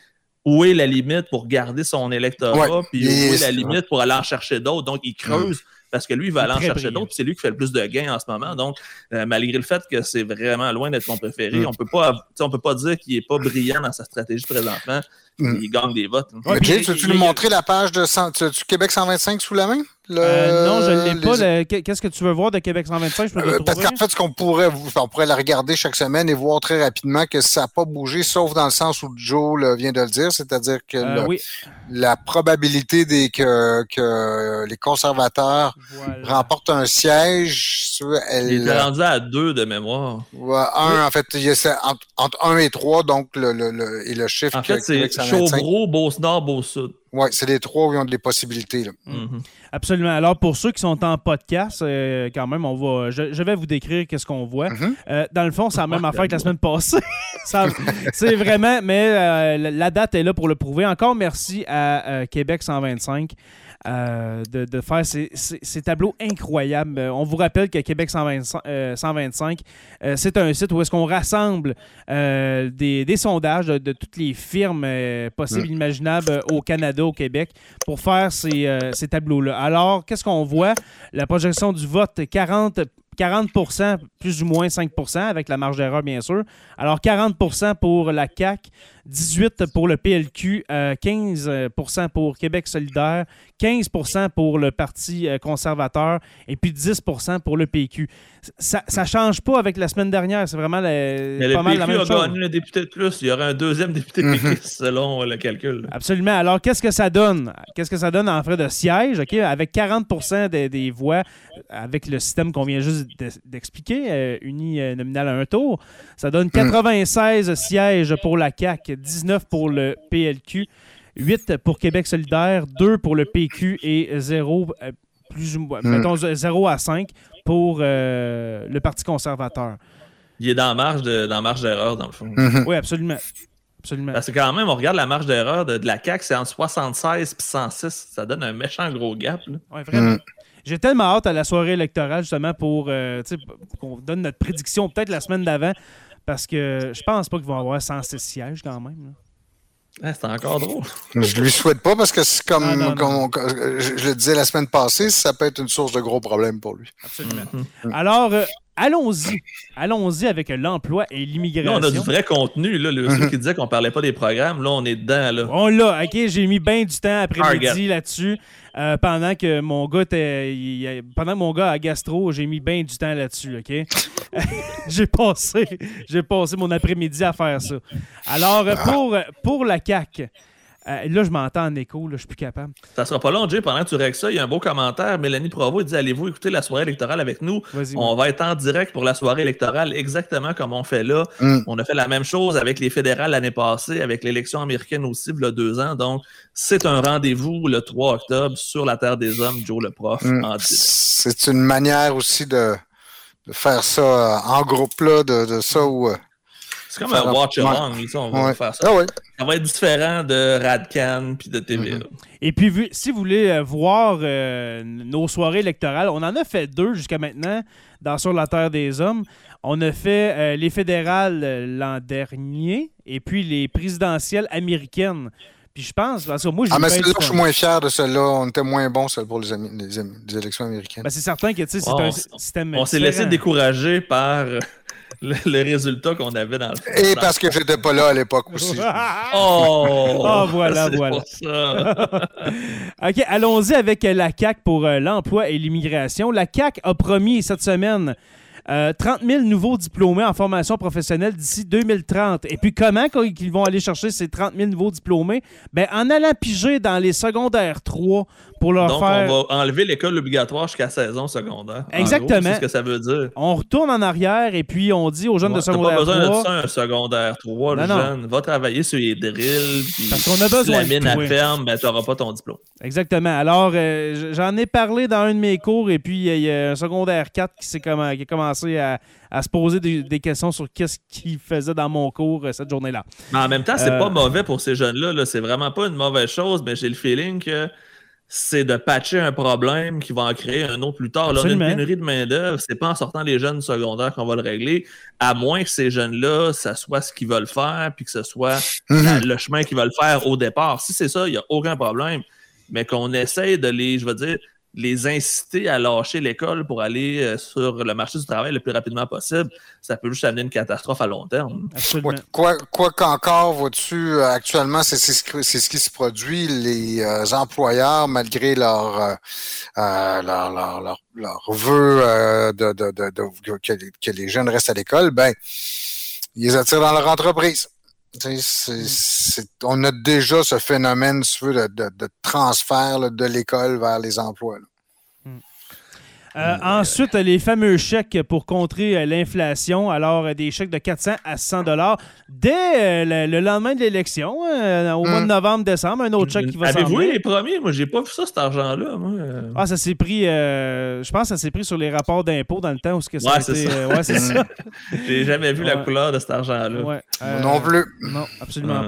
où est la limite pour garder son électorat, Ouais, puis où est- est la limite pour aller en chercher d'autres. Donc, il creuse. Parce que lui, il va est aller en chercher d'autres, puis c'est lui qui fait le plus de gains en ce moment. Donc, euh, malgré le fait que c'est vraiment loin d'être son préféré, Mm. on peut pas, tu sais, on peut pas dire qu'il est pas brillant dans sa stratégie présentement. Mm. Il gagne des votes. hein. Ouais, James, veux-tu nous montrer la page de cent- tu- tu- Québec 125 sous la main? Le- Euh, non, je ne l'ai pas. le- Qu'est-ce que tu veux voir de Québec 125? Je peux Euh, parce qu'en fait, ce qu'on pourrait, on pourrait la regarder chaque semaine et voir très rapidement que ça n'a pas bougé, sauf dans le sens où Joe vient de le dire, c'est-à-dire que Euh, le- oui. la probabilité des, que, que les conservateurs Voilà. remportent un siège, elle, Il était rendu à deux de mémoire. Ouais, un, en fait, il y a ça, entre, entre 1 et 3, donc le, le, le- et le chiffre En que fait, c'est Québec 125. Chauveau, Beauce-Nord, Beauce-Sud. Ouais, c'est les trois où ils ont des possibilités. Là. Mm. Mhm. Absolument. Alors, pour ceux qui sont en podcast, euh, quand même, on va, je, je vais vous décrire qu'est-ce qu'on voit. Mhm. Euh, dans le fond, c'est la même affaire que la semaine passée. C'est vraiment, mais euh, la- la date est là pour le prouver. Encore merci à euh, Québec 125 euh, de, de faire ces, ces- ces tableaux incroyables. Euh, on vous rappelle que Québec 125, euh, 125 euh, c'est un site où est-ce qu'on rassemble des, des sondages de, de toutes les firmes possibles et imaginables au Canada, au Québec, pour faire ces, ces tableaux-là. Alors, qu'est-ce qu'on voit? La projection du vote, 40 40% plus ou moins 5% avec la marge d'erreur, bien sûr. Alors, 40% pour la CAQ, 18 pour le PLQ, euh, 15% pour Québec solidaire, 15% pour le Parti euh, conservateur et puis 10% pour le PQ. Ça ne change pas avec la semaine dernière. C'est vraiment la- Mais pas le mal la PQ même a chose. gagné un député de plus. Il y aura un deuxième député Mhm. péquiste selon le calcul. Absolument. Alors, qu'est-ce que ça donne? Qu'est-ce que ça donne en frais de siège? OK? Avec 40 des, des voix, avec le système qu'on vient juste de- d'expliquer, euh, uninominal à un tour, ça donne 96 sièges pour la CAQ, 19 pour le PLQ, 8 pour Québec solidaire, 2 pour le PQ et 0, euh, plus ou moins, Mm. mettons 0 à 5 pour euh, le Parti conservateur. Il est dans la marge de- dans la marge d'erreur, dans le fond. Mhm. Oui, absolument. Absolument. Parce que quand même, on regarde la marge d'erreur de, de la CAQ, c'est entre 76 et 106. Ça donne un méchant gros gap. là. Ouais, vraiment. Mm. J'ai tellement hâte à la soirée électorale, justement, pour, euh, tu sais, pour qu'on donne notre prédiction peut-être la semaine d'avant, parce que je pense pas qu'ils vont avoir 106 sièges quand même. là. Ah, c'est encore drôle. Je lui souhaite pas parce que c'est comme, Ah, non, non. comme je, je le disais la semaine passée, ça peut être une source de gros problèmes pour lui. Absolument. Alors, euh, allons-y. Allons-y avec l'emploi et Là, on a du l'immigration. vrai contenu. Là. Le, Ceux qui disaient qu'on parlait pas des programmes, là, on est dedans. Là. On l'a, OK? J'ai mis bien du temps après-midi Target. là-dessus. euh, pendant que mon gars était- il- il- pendant que mon gars a gastro, j'ai mis bien du temps là-dessus, OK? j'ai passé j'ai passé mon après-midi à faire ça. Alors euh, pour pour la CAC Euh, là, je m'entends en écho, là, je suis plus capable. Ça sera pas long, Jay. Pendant que tu règles ça, il y a un beau commentaire. Mélanie Provo dit Allez-vous écouter la soirée électorale avec nous? On va être en direct pour la soirée électorale, exactement comme on fait là. Mm. On a fait la même chose avec les fédérales l'année passée, avec l'élection américaine aussi, il y a deux ans. Donc, c'est un rendez-vous le 3 octobre sur la Terre des Hommes, Joe le prof, mm. en direct. C'est une manière aussi de, faire ça euh, en groupe, là, de, ça où. Euh, c'est comme un watch along, on va faire ça. Ah ça va être différent de Radcan puis de TV. Mm-hmm. Et puis, si vous voulez euh, voir nos soirées électorales, on en a fait deux jusqu'à maintenant dans Sur la Terre des Hommes. On a fait les fédérales l'an dernier et puis les présidentielles américaines je pense, parce que moi, Ah, mais celle-là, je suis moins fier de celle-là. On était moins bon, celle pour les, les, élections américaines. Ben, c'est certain que, c'est un système. On s'est laissé décourager par. Le, résultat qu'on avait dans le Et parce que j'étais pas là à l'époque aussi. oh, oh, voilà, voilà. OK, allons-y avec la CAC pour euh, l'emploi et l'immigration. La CAC a promis cette semaine 30 euh, 000 nouveaux diplômés en formation professionnelle d'ici 2030. Et puis comment ils vont aller chercher ces 30 000 nouveaux diplômés? Ben, en allant piger dans les secondaires 3 pour leur Donc, faire... on va enlever l'école obligatoire jusqu'à saison secondaire. Exactement. C'est ce que ça veut dire. On retourne en arrière et puis on dit aux jeunes de secondaire 3... pas besoin de ça, un secondaire 3, le jeune. Va travailler sur les drills. Parce qu'on a besoin si la mine à ferme, ben, tu n'auras pas ton diplôme. Exactement. Alors, euh, j'en ai parlé dans un de mes cours et puis il y a un secondaire 4 qui, qui a commencé à, à, se poser des, questions sur qu'est-ce qu'il faisait dans mon cours euh, cette journée-là. Mais en même temps, c'est pas euh, mauvais pour ces jeunes-là. -là, c'est vraiment pas une mauvaise chose, mais j'ai le feeling que c'est de patcher un problème qui va en créer un autre plus tard. Là, une pénurie de main-d'œuvre, c'est pas en sortant les jeunes secondaires qu'on va le régler, à moins que ces jeunes-là, ça soit ce qu'ils veulent faire, puis que ce soit mhm. le chemin qu'ils veulent faire au départ. Si c'est ça, il n'y a aucun problème. Mais qu'on essaye de les, je veux dire, les inciter à lâcher l'école pour aller euh, sur le marché du travail le plus rapidement possible, ça peut juste amener une catastrophe à long terme. Quoi, quoi qu'encore, vois-tu, euh, actuellement, c'est ce qui se produit. Les euh, employeurs, malgré leur, leur, leur, vœu de, de, que, les jeunes restent à l'école, ben, ils les attirent dans leur entreprise. On a déjà ce phénomène de, transfert de l'école vers les emplois. Euh, ensuite, les fameux chèques pour contrer euh, l'inflation. Alors, euh, des chèques de 400 à 100 dollars dès le, lendemain de l'élection, au mois de hmm. novembre-décembre, un autre chèque qui va Avez-vous les premiers? Moi, j'ai pas vu ça, cet argent-là. Ah, ça s'est pris, je pense que ça s'est pris sur les rapports d'impôts dans le temps où ce que ça ouais, c'est ça. ouais, c'est ça. j'ai jamais vu la couleur de cet argent-là. non plus. Non, absolument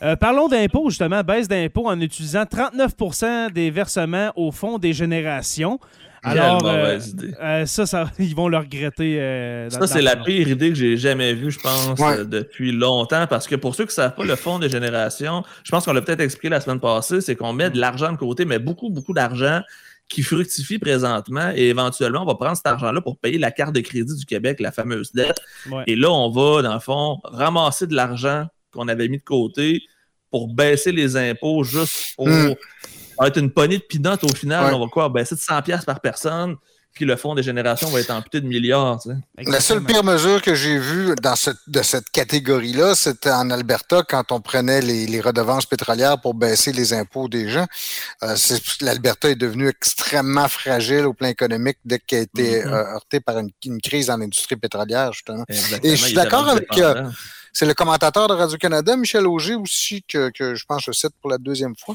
pas. parlons d'impôts, justement, baisse d'impôts en utilisant 39% des versements au fonds des générations. Alors, euh, euh, ça, ça, ils vont le regretter. Euh, ça, c'est la pire idée que j'ai jamais vue, je pense, depuis longtemps. Parce que pour ceux qui ne savent pas, le fonds de génération, je pense qu'on l'a peut-être expliqué la semaine passée, c'est qu'on met de l'argent de côté, mais beaucoup, beaucoup d'argent qui fructifie présentement et éventuellement, on va prendre cet argent-là pour payer la carte de crédit du Québec, la fameuse dette. Et là, on va, dans le fond, ramasser de l'argent qu'on avait mis de côté pour baisser les impôts juste pour hmm va être une poignée de pinottes au final. On va quoi? Baisser de 100$ par personne. Puis le fonds des générations va être amputé de milliards. La seule pire mesure que j'ai vue dans de cette catégorie-là, c'était en Alberta quand on prenait les, redevances pétrolières pour baisser les impôts des gens. Euh, L'Alberta est devenu extrêmement fragile au plan économique dès qu'elle a été mm-hmm. euh, heurté par une, crise dans l'industrie pétrolière, justement. Et je suis d'accord avec. Euh, c'est le commentateur de Radio-Canada, Michel Auger, aussi, que, je pense je cite pour la deuxième fois.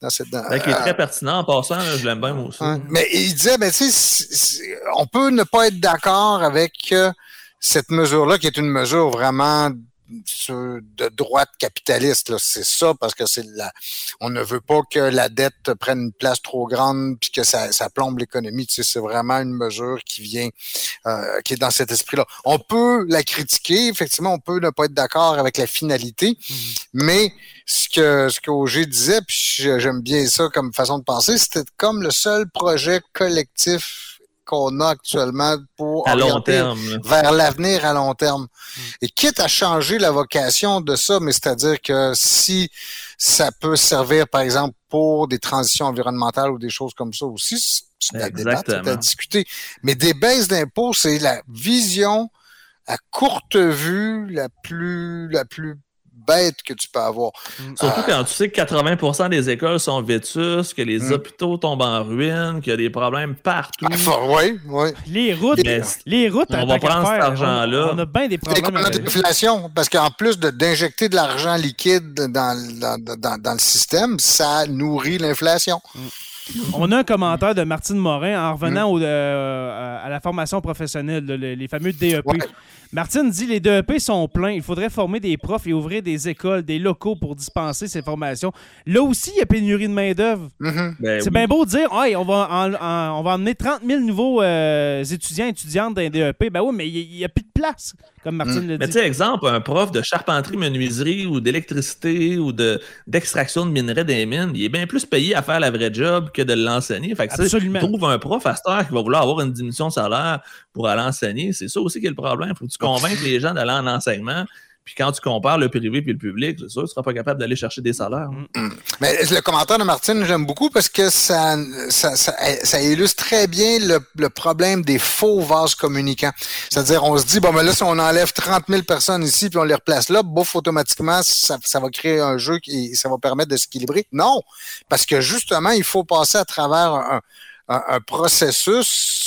Dans cette, qui est très euh, pertinent en passant, je l'aime bien aussi. mais il disait, ben, tu sais, on peut ne pas être d'accord avec euh, cette mesure-là, qui est une mesure vraiment de droite capitaliste. C'est ça, parce que c'est la, on ne veut pas que la dette prenne une place trop grande puis que ça, ça plombe l'économie. Tu sais, c'est vraiment une mesure qui vient, euh, qui est dans cet esprit-là. On peut la critiquer, effectivement, on peut ne pas être d'accord avec la finalité, mm-hmm. mais ce que ce que disait, puis j'aime bien ça comme façon de penser, c'était comme le seul projet collectif qu'on a actuellement pour à long terme. vers l'avenir à long terme. Mm. Et quitte à changer la vocation de ça, mais c'est-à-dire que si ça peut servir, par exemple, pour des transitions environnementales ou des choses comme ça aussi, c'est à débattre, c'est à discuter. Mais des baisses d'impôts, c'est la vision à courte vue la plus la plus bête que tu peux avoir. Surtout quand tu sais que 80% des écoles sont vétustes, que les Mm. hôpitaux tombent en ruine, qu'il y a des problèmes partout. oui, oui. Les routes, Mais les routes, on en va prendre cet argent-là. On a bien des problèmes. l'inflation, parce qu'en plus de- d'injecter de l'argent liquide dans, dans, dans, dans le système, ça nourrit l'inflation. On a un commentaire de Martine Morin en Mm. revenant au- euh, à la formation professionnelle, les, les fameux DEP. Ouais. Martine dit les DEP sont pleins. Il faudrait former des profs et ouvrir des écoles, des locaux pour dispenser ces formations. Là aussi, il y a pénurie de main-d'œuvre. Mhm. Ben C'est oui. bien beau de dire hey, on, va en- en- on va emmener 30 000 nouveaux euh, étudiants et étudiantes dans les DEP. Ben oui, mais il n'y a, plus de place, comme Martine Mm. le Mais dit. tu sais, exemple, un prof de charpenterie, menuiserie ou d'électricité ou de- d'extraction de, minerais des mines, il est bien plus payé à faire la vraie job que de l'enseigner. Fait que, Absolument. trouve un prof à cette heure qui va vouloir avoir une diminution de salaire pour aller enseigner. C'est ça aussi qui est le problème. Faut que tu convainques les gens d'aller en enseignement. Puis quand tu compares le privé puis le public, c'est sûr, tu ne seras pas capable d'aller chercher des salaires. hein. Mais le commentaire de Martine, j'aime beaucoup parce que ça, ça, ça, ça illustre très bien le, le problème des faux vases communicants. C'est-à-dire, on se dit, bon, mais là, si on enlève 30 000 personnes ici puis on les replace là, bouf, automatiquement, ça, ça va créer un jeu qui ça va permettre de s'équilibrer. Non, parce que justement, il faut passer à travers un, un, un processus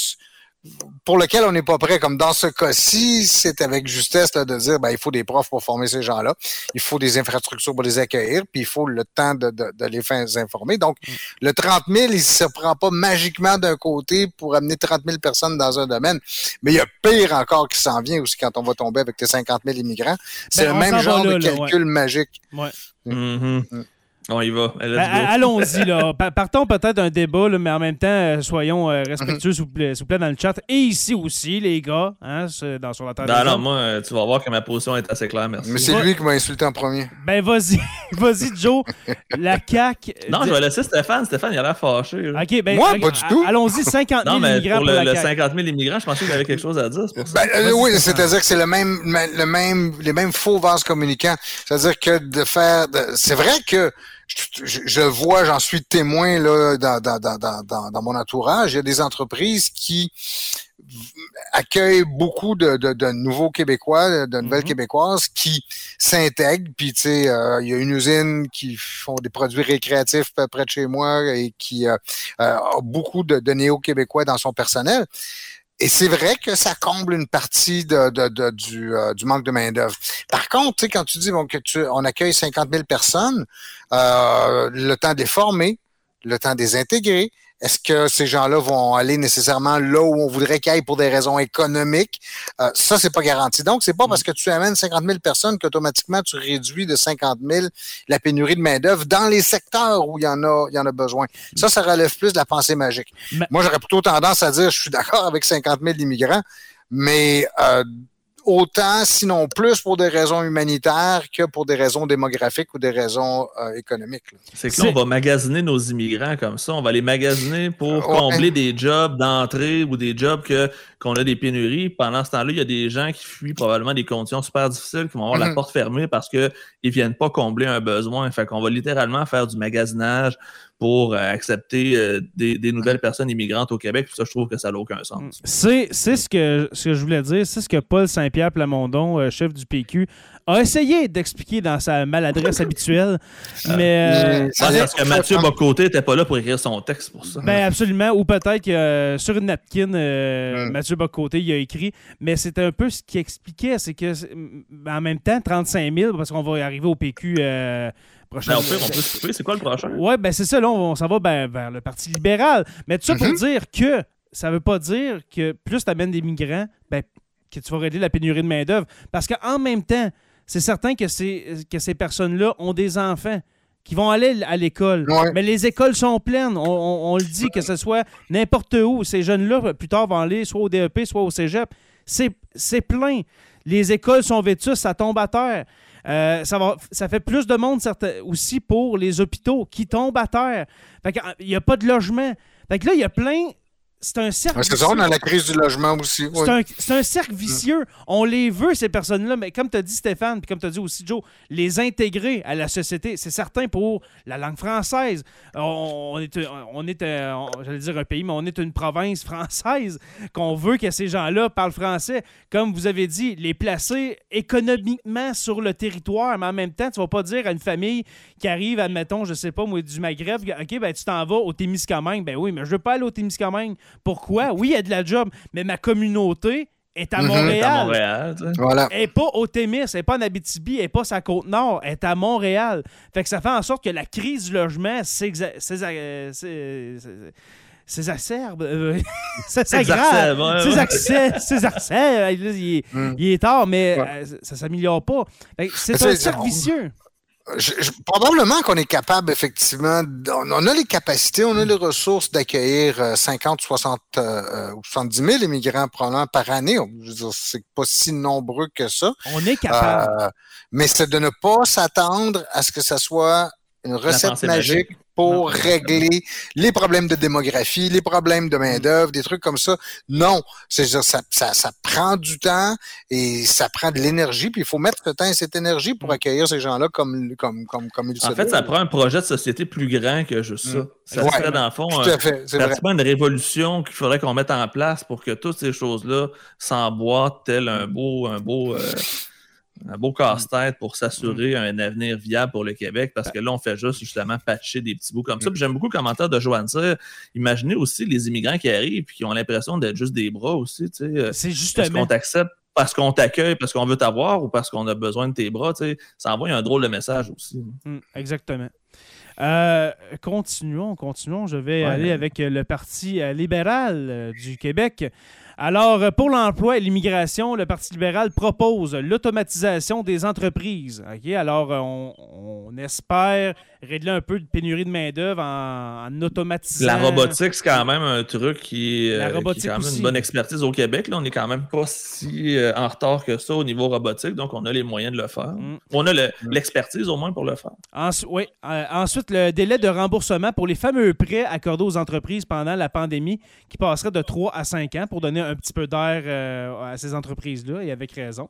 pour lequel on n'est pas prêt. Comme dans ce cas-ci, c'est avec justesse là, de dire ben, il faut des profs pour former ces gens-là, il faut des infrastructures pour les accueillir, puis il faut le temps de, de, de les faire informer. Donc, le 30 000, il ne se prend pas magiquement d'un côté pour amener 30 000 personnes dans un domaine, mais il y a pire encore qui s'en vient aussi quand on va tomber avec les 50 000 immigrants. C'est Ben, le même genre là, de là, calcul magique. Ouais. Mhm. Mm. On y va. Ben. Allons-y, là. Pa- Partons peut-être d'un débat, là, mais en même temps, euh, soyons euh, respectueux, s'il vous, plaît, s'il vous plaît, dans le chat. Et ici aussi, les gars, hein, dans, sur la table. Non, non, moi, euh, tu vas voir que ma position est assez claire, merci. Mais c'est Va- lui qui m'a insulté en premier. Ben, vas-y, vas-y, Joe. La CAQ. Non, je vais laisser Stéphane. Stéphane, il a l'air fâché. là. OK, ben, Moi, pas du tout. Allons-y, 50 000 Non, mais immigrants pour pour, le, la le CAQ. 50 000 immigrants, je pensais qu'il avait quelque chose à dire. C'est pour ça. Ben, euh, oui, c'est-à-dire que c'est le même, le même, les mêmes faux vases communicants. C'est-à-dire que de faire, de- c'est vrai que je, je- je vois, j'en suis témoin là dans, dans, dans, dans, mon entourage. Il y a des entreprises qui accueillent beaucoup de, de, de nouveaux Québécois, de nouvelles Mhm. Québécoises qui s'intègrent. Puis tu sais, euh, il y a une usine qui font des produits récréatifs peu près de chez moi et qui euh, euh, a beaucoup de, de néo-québécois dans son personnel. Et c'est vrai que ça comble une partie euh, du manque de main-d'œuvre. Par contre, quand tu dis bon, que tu, on accueille 50 000 personnes, euh, le temps de les former, le temps de les intégrer, est-ce que ces gens-là vont aller nécessairement là où on voudrait qu'ils aillent pour des raisons économiques? Euh, ça, c'est pas garanti. Donc, c'est pas parce que tu amènes 50 000 personnes qu'automatiquement tu réduis de 50 000 la pénurie de main-d'œuvre dans les secteurs où il y en a, il y en a besoin. Ça, ça relève plus de la pensée magique. Mais- Moi, j'aurais plutôt tendance à dire, je suis d'accord avec 50 000 immigrants, mais euh, autant, sinon plus, pour des raisons humanitaires que pour des raisons démographiques ou des raisons euh, économiques. C'est que là, on va magasiner nos immigrants comme ça. On va les magasiner pour Ouais. combler des jobs d'entrée ou des jobs que qu'on a des pénuries. Pendant ce temps-là, il y a des gens qui fuient probablement des conditions super difficiles, qui vont avoir la Mhm. porte fermée parce qu'ils ne viennent pas combler un besoin. Fait qu'on va littéralement faire du magasinage pour euh, accepter euh, des, des nouvelles personnes immigrantes au Québec. Puis ça, je trouve que ça n'a aucun sens. C'est, c'est ce, que, ce que je voulais dire. C'est ce que Paul Saint-Pierre Plamondon, euh, chef du PQ, a essayé d'expliquer dans sa maladresse habituelle. Mais. Mm, parce que Mathieu Bocoté n'était pas là pour écrire son texte pour ça. Ben absolument, ou peut-être que euh, sur une napkin, euh, Mm. Mathieu Bocoté il a écrit, mais c'était un peu ce qu'il expliquait, c'est que en même temps, 35 000, parce qu'on va arriver au PQ euh, Ben, au pire, on peut se couper. C'est quoi le prochain? Ouais, ben c'est ça, là, on, on s'en va ben, vers le Parti libéral. Mais tout ça pour Mhm. dire que ça veut pas dire que plus tu amènes des migrants, ben, que tu vas régler la pénurie de main-d'œuvre. Parce qu'en même temps, c'est certain que ces, que ces personnes-là ont des enfants qui vont aller à l'école. Ouais. Mais les écoles sont pleines. On, on- on le dit, que ce soit n'importe où. Ces jeunes-là, plus tard, vont aller soit au DEP, soit au cégep. C'est plein. Les écoles sont vétustes, ça tombe à terre. Euh, ça, va, ça fait plus de monde certain- aussi pour les hôpitaux qui tombent à terre. Euh, il n'y a pas de logement. Fait là, il y a plein c'est un cercle. Ouais, c'est ça, on a la crise du logement aussi. C'est ouais. un, c'est un cercle vicieux. On les veut, ces personnes-là, mais comme tu as dit, Stéphane, puis comme tu as dit aussi, Joe, les intégrer à la société, c'est certain pour la langue française. On, est, on est euh, j'allais dire un pays, mais on est une province française qu'on veut que ces gens-là parlent français. Comme vous avez dit, les placer économiquement sur le territoire, mais en même temps, tu vas pas dire à une famille qui arrive, admettons, je sais pas, moi, du Maghreb, OK, ben tu t'en vas au Témiscamingue. Ben oui, mais je veux pas aller au Témiscamingue. Pourquoi? Oui, il y a de la job, mais ma communauté est à Mhm. Montréal. à. Voilà. Elle n'est pas au Témis, elle n'est pas en Abitibi, elle n'est pas sa côte nord, elle est à Montréal. Fait que ça fait en sorte que la crise du logement s'exacerbe. ça s'aggrave. S'exacerbe, il, est- tard, mais Ouais. euh, ça ne s'améliore pas. C'est un cercle on- vicieux. Je- je- probablement qu'on est capable, effectivement, on, on a les capacités, on a les ressources d'accueillir euh, 50, 60 euh, euh, ou 70 000 immigrants probablement par année. C'est pas si nombreux que ça. On est capable. Euh, mais c'est de ne pas s'attendre à ce que ça soit une recette magique pour Non. régler les problèmes de démographie, les problèmes de main-d'œuvre, des trucs comme ça. Non. C'est-à-dire, ça, ça, ça prend du temps et ça prend de l'énergie, puis il faut mettre ce temps et cette énergie pour accueillir ces gens-là comme, comme, comme, comme ils En fait, ça prend un projet de société plus grand que juste ça. Mm. Ça Ouais. serait, dans le fond, Tout un- à fait, c'est vrai. pratiquement une révolution qu'il faudrait qu'on mette en place pour que toutes ces choses-là s'emboîtent tel un beau, un beau, euh, un beau casse-tête pour s'assurer un avenir viable pour le Québec. Parce que là, on fait juste justement patcher des petits bouts comme ça. Puis j'aime beaucoup le commentaire de Joanne. Imaginez aussi les immigrants qui arrivent et qui ont l'impression d'être juste des bras aussi. Euh, C'est Est-ce justement. qu'on t'accepte parce qu'on t'accueille, parce qu'on veut t'avoir ou parce qu'on a besoin de tes bras? Ça envoie un drôle de message aussi. Mm, exactement. Euh, continuons, continuons. Je vais Ouais. aller avec le Parti libéral du Québec. Alors, euh, pour l'emploi et l'immigration, le Parti libéral propose l'automatisation des entreprises. Alors, euh, on, on espère régler un peu de pénurie de main-d'œuvre en, en automatisant. La robotique, c'est quand même un truc qui, euh, qui est quand même aussi. une bonne expertise au Québec. Là, on n'est quand même pas si en retard que ça au niveau robotique, donc on a les moyens de le faire. Mm. On a le- l'expertise au moins pour le faire. Ensu- oui. Euh, ensuite, le délai de remboursement pour les fameux prêts accordés aux entreprises pendant la pandémie qui passerait de 3 à 5 ans pour donner un petit peu d'air euh, à ces entreprises-là et avec raison.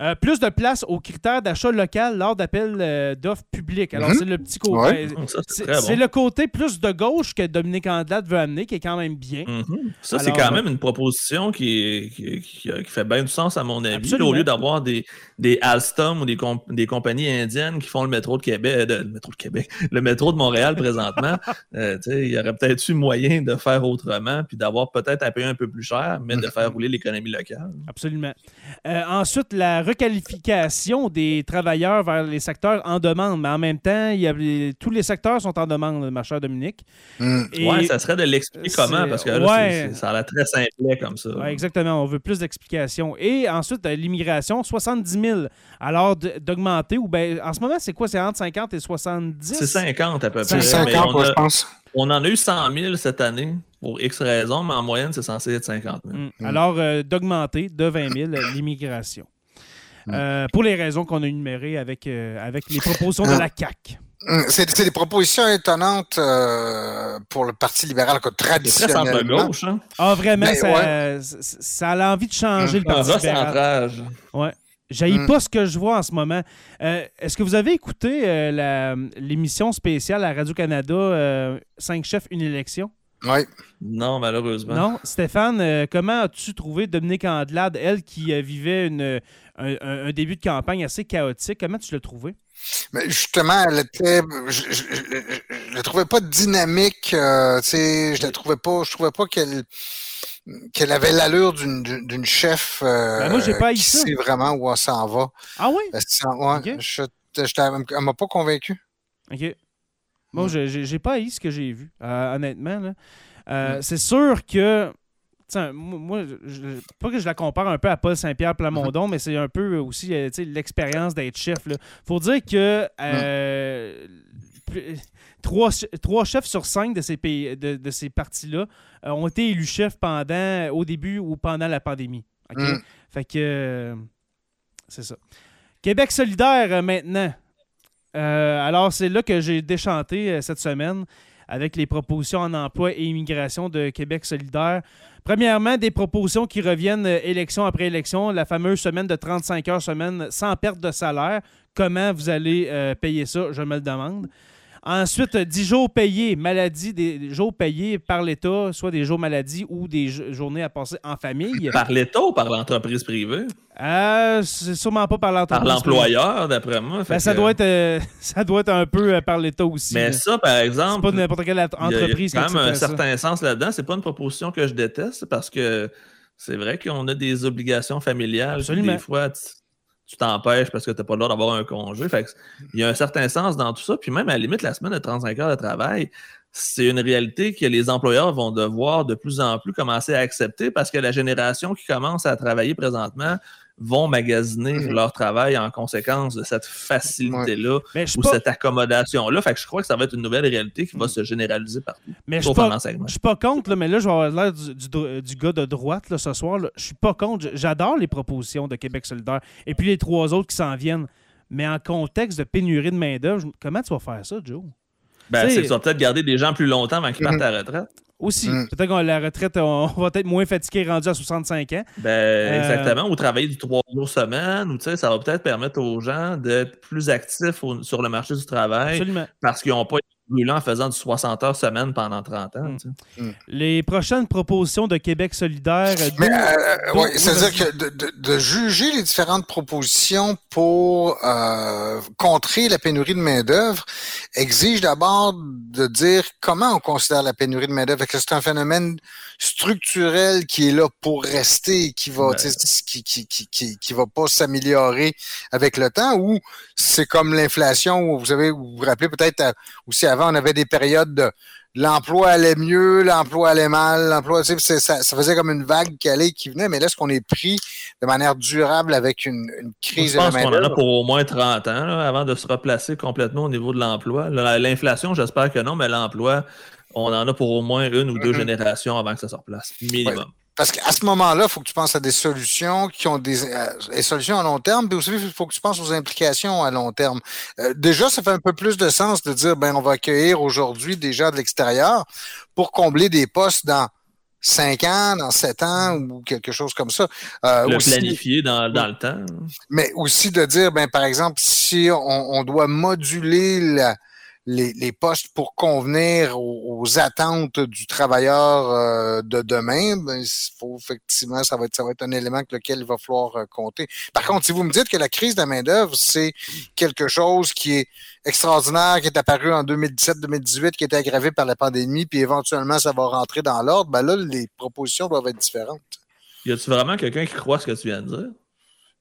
Euh, plus de place aux critères d'achat local lors d'appels euh, d'offres publiques. Alors, Mhm. c'est le petit côté. Ouais. Ça, c'est bon. le côté plus de gauche que Dominique Andelade veut amener, qui est quand même bien. Mhm. Ça, c'est quand euh, même une proposition qui, qui, qui- qui fait bien du sens, à mon avis. Là, au lieu d'avoir des, des Alstom ou des, com- des compagnies indiennes qui font le métro de Québec, euh, le métro de Québec, le métro de Montréal présentement, euh, il y aurait peut-être eu moyen de faire autrement, puis d'avoir peut-être à payer un peu plus cher, mais de faire rouler l'économie locale. Absolument. Euh, ensuite, la requalification des travailleurs vers les secteurs en demande. Mais en même temps, il y a, les- tous les secteurs sont en demande, ma chère Dominique. Mm. Et- ouais, ça serait de l'expliquer comment, parce que là, ouais. ça a l'air très simplet comme ça. Ouais, exactement. On veut plus d'explications. Et ensuite, euh, l'immigration, 70 000. Alors, d'augmenter, ou ben, en ce moment, c'est quoi? C'est entre 50 et 70? C'est 50 à peu près. mais 50, on, moi, a- je pense. on en a eu 100 000 cette année pour X raisons, mais en moyenne, c'est censé être 50 000. Mm. Alors, euh, d'augmenter de 20 000 euh, l'immigration. Euh, pour les raisons qu'on a énumérées avec, euh, avec les propositions de la CAQ. Mm, C'est des propositions étonnantes euh, pour le Parti libéral que très traditionnellement. centre-gauche, hein? Ah, vraiment, Ben, ça, ça, ça a l'envie de changer le Parti libéral. recentrage. J'haïs Mm. pas ce que je vois en ce moment. Euh, Est-ce que vous avez écouté euh, la- l'émission spéciale à Radio-Canada, euh, Cinq chefs, une élection? Oui. Non, malheureusement. Non. Stéphane, euh, comment as-tu trouvé Dominique Andelade, elle qui euh, vivait une, un, début de campagne assez chaotique? Comment tu l'as trouvé? Mais justement, elle était. Je, je la trouvais pas dynamique. euh, tu sais, je la trouvais pas. Je trouvais pas qu'elle qu'elle avait l'allure d'une chef euh, Ben, moi, pas qui ça. sait vraiment où elle s'en va. Ah oui? Elle ouais, Ok. je, je, t'avais- elle m'a pas convaincu. OK. Moi, Ouais. je- j'ai j'ai pas haï ce que j'ai vu, euh, honnêtement. là. Euh. C'est sûr que. tiens, moi, je- pas que je la compare un peu à Paul Saint-Pierre. Plamondon, mais c'est un peu aussi euh, l'expérience d'être chef. Il faut dire que euh, plus- trois, trois chefs sur cinq de ces, pays, de, de ces partis-là euh, ont été élus chefs pendant, au début ou pendant la pandémie. OK? Mm. Fait que. euh, c'est ça. Québec solidaire euh, maintenant. Euh, alors, c'est là que j'ai déchanté euh, cette semaine. avec les propositions en emploi et immigration de Québec solidaire. Premièrement, des propositions qui reviennent euh, élection après élection, la fameuse semaine de 35 heures semaine sans perte de salaire. Comment vous allez payer ça, je me le demande. Ensuite, 10 jours payés, maladie, des jours payés par l'État, soit des jours maladie ou des journées à passer en famille. Par l'État ou par l'entreprise privée? Euh, c'est sûrement pas par l'entreprise. Par l'employeur, d'après moi. Ben, ça, doit être, euh, ça doit être un peu euh, par l'État aussi. Mais ça, par exemple. C'est pas n'importe quelle entreprise. Il y a, quand même un certain sens là-dedans. C'est pas une proposition que je déteste parce que c'est vrai qu'on a des obligations familiales. Absolument. Des fois, tu t'empêches parce que tu n'as pas le droit d'avoir un congé. Il y a un certain sens dans tout ça. Puis même à la limite, la semaine de 35 heures de travail, c'est une réalité que les employeurs vont devoir de plus en plus commencer à accepter parce que la génération qui commence à travailler présentement vont magasiner mhm. leur travail en conséquence de cette facilité-là ou cette accommodation-là. Fait que je crois que ça va être une nouvelle réalité qui va se généraliser partout. Mais je ne suis pas contre, mais là, je vais avoir l'air du, gars de droite là, ce soir. Je suis pas contre. J'adore les propositions de Québec solidaire. Et puis les trois autres qui s'en viennent. Mais en contexte de pénurie de main-d'œuvre, comment tu vas faire ça, Joe? Ben, c'est que tu vas peut-être garder des gens plus longtemps avant qu'ils partent à la retraite. Aussi. Mm. Peut-être qu'à la retraite, on va être moins fatigué rendu à 65 ans. Ben, euh, exactement. Ou travailler du trois jours semaine. Ou, ça va peut-être permettre aux gens d'être plus actifs sur le marché du travail. Absolument. Parce qu'ils n'ont pas en faisant du 60 heures semaine pendant 30 ans. Mm. Mm. Les prochaines propositions de Québec solidaire. Mais, euh, oui, c'est-à-dire que de, juger les différentes propositions pour euh, contrer la pénurie de main-d'œuvre exige d'abord de dire comment on considère la pénurie de main-d'œuvre. Est-ce que c'est un phénomène structurel qui est là pour rester, qui va, qui, qui, qui, qui, va pas s'améliorer avec le temps, ou c'est comme l'inflation vous avez, vous vous rappelez peut-être aussi avant, on avait des périodes de l'emploi allait mieux, l'emploi allait mal, l'emploi, ça, ça faisait comme une vague qui allait, qui venait, mais là, est-ce qu'on est pris de manière durable avec une, une crise Je pense qu'on en a pour au moins 30 ans avant de se replacer complètement au niveau de l'emploi. L'inflation, j'espère que non, mais l'emploi, on en a pour au moins une ou deux mm-hmm. générations avant que ça se replace, minimum. Parce qu'à ce moment-là, il faut que tu penses à des solutions qui ont des, euh, solutions à long terme, puis aussi il faut que tu penses aux implications à long terme. Euh, déjà, ça fait un peu plus de sens de dire ben on va accueillir aujourd'hui des gens de l'extérieur pour combler des postes dans cinq ans, dans sept ans ou quelque chose comme ça. Euh, le planifier dans, dans, le temps. Mais aussi de dire, ben par exemple, si on, on doit moduler la, les, postes pour convenir aux, attentes du travailleur euh, de demain, ben, faut, effectivement, ça va, être, ça va être un élément avec lequel il va falloir euh, compter. Par contre, si vous me dites que la crise de la main-d'œuvre, c'est quelque chose qui est extraordinaire, qui est apparu en 2017-2018, qui était aggravé par la pandémie, puis éventuellement, ça va rentrer dans l'ordre, ben là, les propositions doivent être différentes. Y a-tu vraiment quelqu'un qui croit ce que tu viens de dire?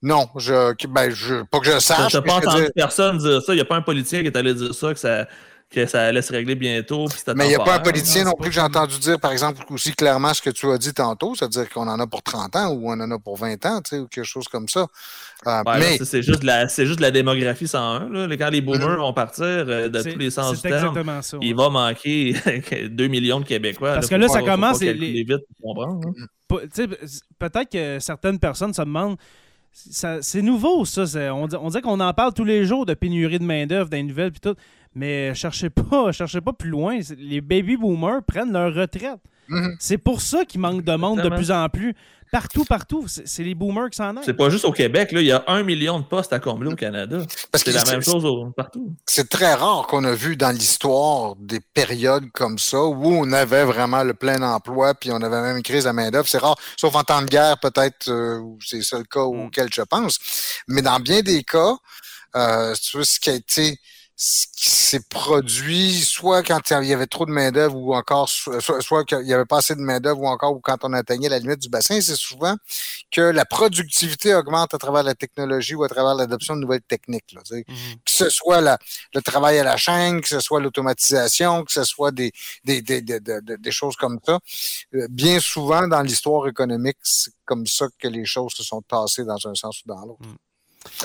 Non, je, ben, je, pas que je sache. Je n'ai pas entendu personne dire ça. Il n'y a pas un politicien qui est allé dire ça, que ça, que ça allait se régler bientôt. Mais il n'y a pas un politicien non, plus que j'ai entendu dire, par exemple, aussi clairement ce que tu as dit tantôt, c'est-à-dire qu'on en a pour 30 ans ou on en a pour 20 ans, tu sais, ou quelque chose comme ça. Euh, mais... C'est juste, la, juste la démographie 101. Là. Quand les boomers mm-hmm. vont partir euh, de tous les sens du terme, il va manquer 2 millions de Québécois. Parce que là, ça commence... Les... Vite hein. Peut-être que certaines personnes se demandent c'est nouveau, ça. On, on dirait qu'on en parle tous les jours de pénurie de main-d'œuvre dans les nouvelles puis tout. Mais cherchez pas, cherchez pas plus loin. Les baby boomers prennent leur retraite. Mhm. C'est pour ça qu'il manque de monde de plus en plus. Partout, partout. C'est les boomers qui s'en aident. C'est pas juste au Québec. Là. Il y a un million de postes à combler au Canada. C'est la même chose partout. C'est très rare qu'on a vu dans l'histoire des périodes comme ça où on avait vraiment le plein emploi puis on avait même une crise à main-d'œuvre. C'est rare, sauf en temps de guerre, peut-être, euh, c'est ça le cas mm. auquel je pense. Mais dans bien des cas, euh, tu vois, ce qui a été ce qui s'est produit, soit quand il y avait trop de main-d'œuvre ou encore, soit, soit qu'il y avait pas assez de main-d'œuvre ou encore ou quand on atteignait la limite du bassin, c'est souvent que la productivité augmente à travers la technologie ou à travers l'adoption de nouvelles techniques. Là, mm-hmm. Que ce soit la, le travail à la chaîne, que ce soit l'automatisation, que ce soit des, des, des, des, des, choses comme ça. Euh, bien souvent, dans l'histoire économique, c'est comme ça que les choses se sont tassées dans un sens ou dans l'autre. Mm.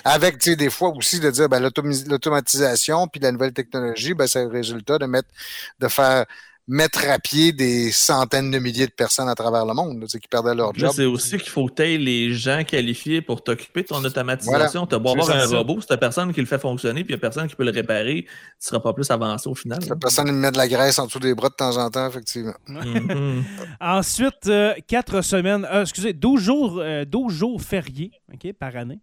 Avec, tu sais, des fois aussi de dire, ben, l'automatisation puis la nouvelle technologie, ben, c'est le résultat de mettre, de faire mettre à pied des centaines de milliers de personnes à travers le monde qui perdaient leur job. C'est aussi qu'il faut que tu aies les gens qualifiés pour t'occuper de ton automatisation. Tu as beau avoir un robot, c'est personne qui le fait fonctionner, puis il n'y a personne qui peut le réparer, tu ne seras pas plus avancé au final. C'est personne qui met de la graisse en dessous des bras de temps en temps, effectivement. Mhm. Ensuite, euh, quatre semaines, euh, excusez, 12 jours, 12 jours fériés par année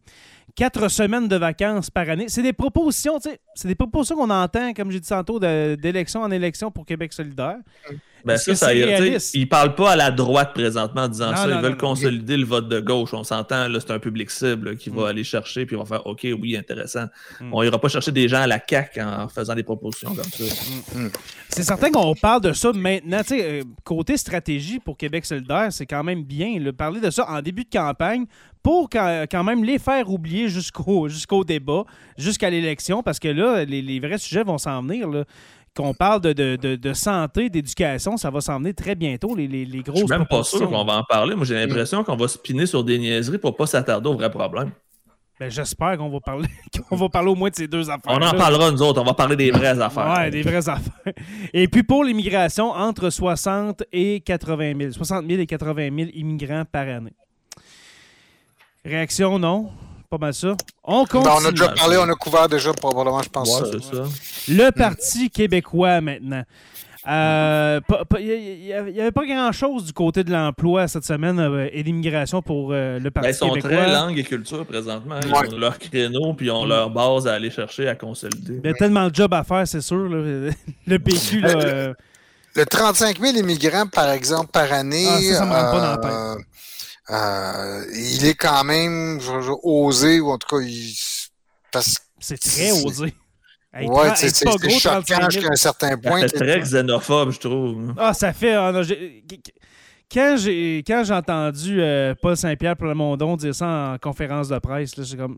quatre semaines de vacances par année. C'est des propositions, c'est des propositions qu'on entend, comme j'ai dit tantôt, d'élection en élection pour Québec solidaire. Ben ça, ça ils parlent pas à la droite présentement en disant ça. ils veulent consolider le vote de gauche. On s'entend, c'est un public cible qui va mm. aller chercher puis on va faire OK, oui, intéressant. Mm. On ira pas chercher des gens à la CAQ en faisant des propositions comme ça. Mm. C'est certain qu'on parle de ça maintenant. Euh, côté stratégie pour Québec solidaire, c'est quand même bien. Le parler de ça en début de campagne pour quand même les faire oublier jusqu'au jusqu'au débat, jusqu'à l'élection, parce que là, les, vrais sujets vont s'en venir. Qu'on parle de, de, santé, d'éducation, ça va s'en venir très bientôt, les, les, les grosses Je suis même pas sûr qu'on va en parler. Moi, j'ai l'impression qu'on va spinner sur des niaiseries pour pas s'attarder aux vrais problèmes. Ben, j'espère qu'on va parler qu'on va parler au moins de ces deux affaires. On en parlera nous autres, on va parler des vraies affaires. Oui, des vraies affaires. Et puis pour l'immigration, entre 60 et 80 000. 60 000 et 80 000 immigrants par année. Réaction, non? Pas mal ça. On continue. Ben, on a déjà parlé, on a couvert déjà probablement, je pense. Ouais, ça. Le Parti québécois maintenant. Il euh, n'y avait pas grand-chose du côté de l'emploi cette semaine euh, et l'immigration pour euh, le Parti québécois. Ils sont très langue et culture présentement. Ils ont leur créneau puis ils ont leur base à aller chercher, à consolider. Il y a tellement de jobs à faire, c'est sûr. Le PQ, là, Le 35 000 immigrants, par exemple, par année. Ah, ça, ça me rentre pas dans la tête. Euh, il est quand même osé, ou en tout cas, il... c'est très osé. ouais, c'est choquant jusqu'à un certain point. C'est très xénophobe, je trouve. Ah, ça fait. Ah, quand j'ai quand j'ai entendu euh, Paul Saint-Pierre Plamondon dire ça en conférence de presse, j'ai comme.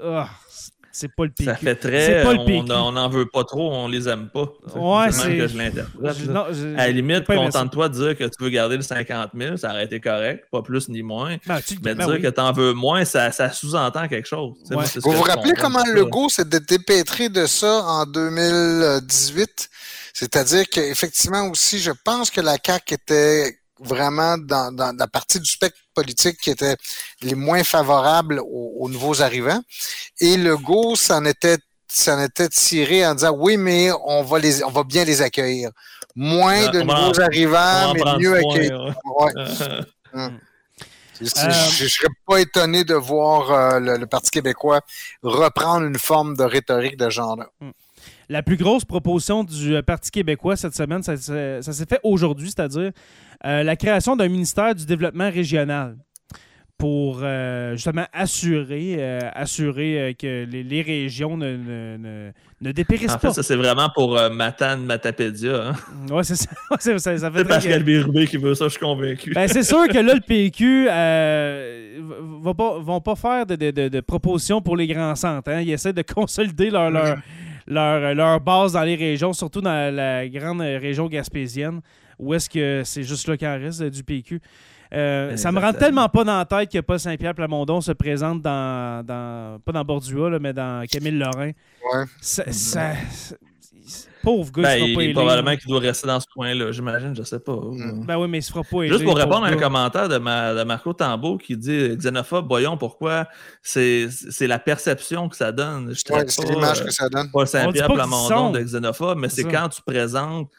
Ah, c'est pas le PQ. Ça fait très. on n'en veut pas trop, on les aime pas. Ouais, c'est. que je l'interprète. À la limite, contente-toi de dire que tu veux garder le 50 000, ça aurait été correct, pas plus ni moins. Ben, mais ben dire que tu en veux moins, ça, ça sous-entend quelque chose. vous vous rappelez comment Legault s'est dépêtré de ça en 2018? C'est-à-dire qu'effectivement aussi, je pense que la CAQ était vraiment dans, dans, la partie du spectre politique qui était les moins favorables aux, nouveaux arrivants. Et le go s'en était s'en était tiré en disant oui, mais on va les on va bien les accueillir. Moins ah, de nouveaux arrivants, mais mieux accueillir. Hum. Je ne serais pas étonné de voir euh, le, Parti québécois reprendre une forme de rhétorique de genre-là. Hum. La plus grosse proposition du euh, Parti québécois cette semaine, ça, ça s'est fait aujourd'hui, c'est-à-dire euh, la création d'un ministère du développement régional pour euh, justement assurer, euh, assurer que les, régions ne, ne, ne, dépérissent en fait, ça, c'est vraiment pour Matane Matapédia. Hein? Oui, c'est ça. ça, ça fait Pascal Birubé qui veut ça, je suis convaincu. Ben, c'est sûr que là, le PQ ne va pas, vont pas faire de, de, de, propositions pour les grands centres. Hein? Ils essaient de consolider leur, leur, leur, leur, base dans les régions, surtout dans la grande région gaspésienne ou est-ce que c'est juste là qu'il reste du PQ? Euh, ça me rend tellement pas dans la tête que pas Saint-Pierre Plamondon se présente dans, dans pas dans Bordua, mais dans Camille Lorrain. Ouais. Ça, pauvre gars, ben, il, pas probablement qu'il doit rester dans ce coin-là, j'imagine, je sais pas. Mm. Ben oui, mais il se fera pas Juste pour répondre à un commentaire de, de Marco Tambo qui dit xénophobe, voyons pourquoi c'est la perception que ça donne. c'est l'image que ça donne. Pas Saint-Pierre Plamondon de xénophobe, mais c'est quand tu présentes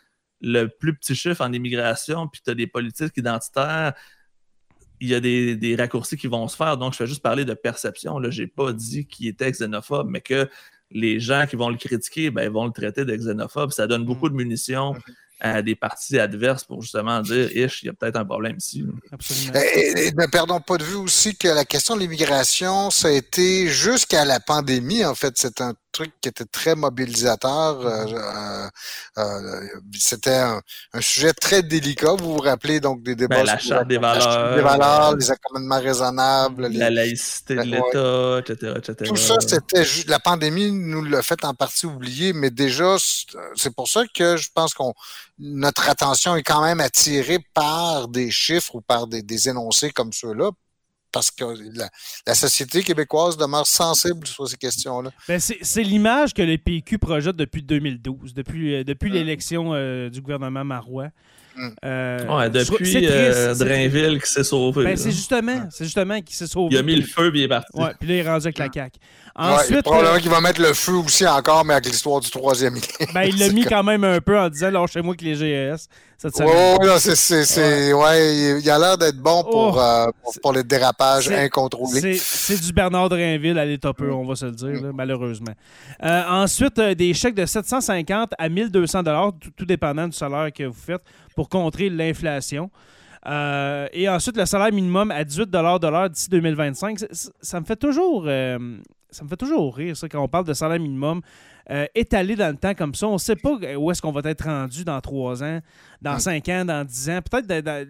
le plus petit chiffre en immigration, puis tu as des politiques identitaires, il y a des, raccourcis qui vont se faire. Donc, je vais juste parler de perception. Je n'ai pas dit qu'il était xénophobe, mais que les gens qui vont le critiquer, ben, vont le traiter de xénophobe. Ça donne beaucoup de munitions à des partis adverses pour justement dire, ish, il y a peut-être un problème ici. Absolument. Et, ne perdons pas de vue aussi que la question de l'immigration, ça a été jusqu'à la pandémie, en fait, c'est un truc qui était très mobilisateur. Euh, euh, euh, c'était un, sujet très délicat. Vous vous rappelez donc des débats ben, la charte des valeurs, des valeurs, les accommodements raisonnables, la laïcité de l'État, etc., Tout ça, c'était la pandémie nous l'a fait en partie oublier, mais déjà c'est pour ça que je pense qu'on notre attention est quand même attirée par des chiffres ou par des, des énoncés comme ceux-là parce que la, société québécoise demeure sensible sur ces questions-là. Ben c'est l'image que le PQ projette depuis 2012, depuis, euh, depuis l'élection euh, du gouvernement Marois. Mm. Euh, ouais, depuis euh, Drainville qui s'est sauvé. Ben, c'est justement, c'est justement qu'il s'est sauvé. Il a mis le feu puis il est parti. Ouais, puis là, il est rendu avec la CAQ. Ensuite, ouais, probablement euh, qu'il va mettre le feu aussi encore, mais avec l'histoire du troisième lien. Ben, il l'a mis quand même un peu en disant lâchez-moi que les GS. Oui, c'est, ouais. il a l'air d'être bon pour, oh. euh, pour, les dérapages incontrôlés. C'est du Bernard Drainville à l'état peu, on va se le dire, malheureusement. Euh, ensuite, des chèques de 750 à 1200 tout, tout dépendant du salaire que vous faites pour contrer l'inflation. et ensuite, le salaire minimum à 18 de l'heure d'ici 2025. Ça, me fait toujours ça me fait toujours rire, ça, quand on parle de salaire minimum euh, étalé dans le temps comme ça. On ne sait pas où est-ce qu'on va être rendu dans trois ans, dans mm. cinq ans, dans dix ans. Peut-être,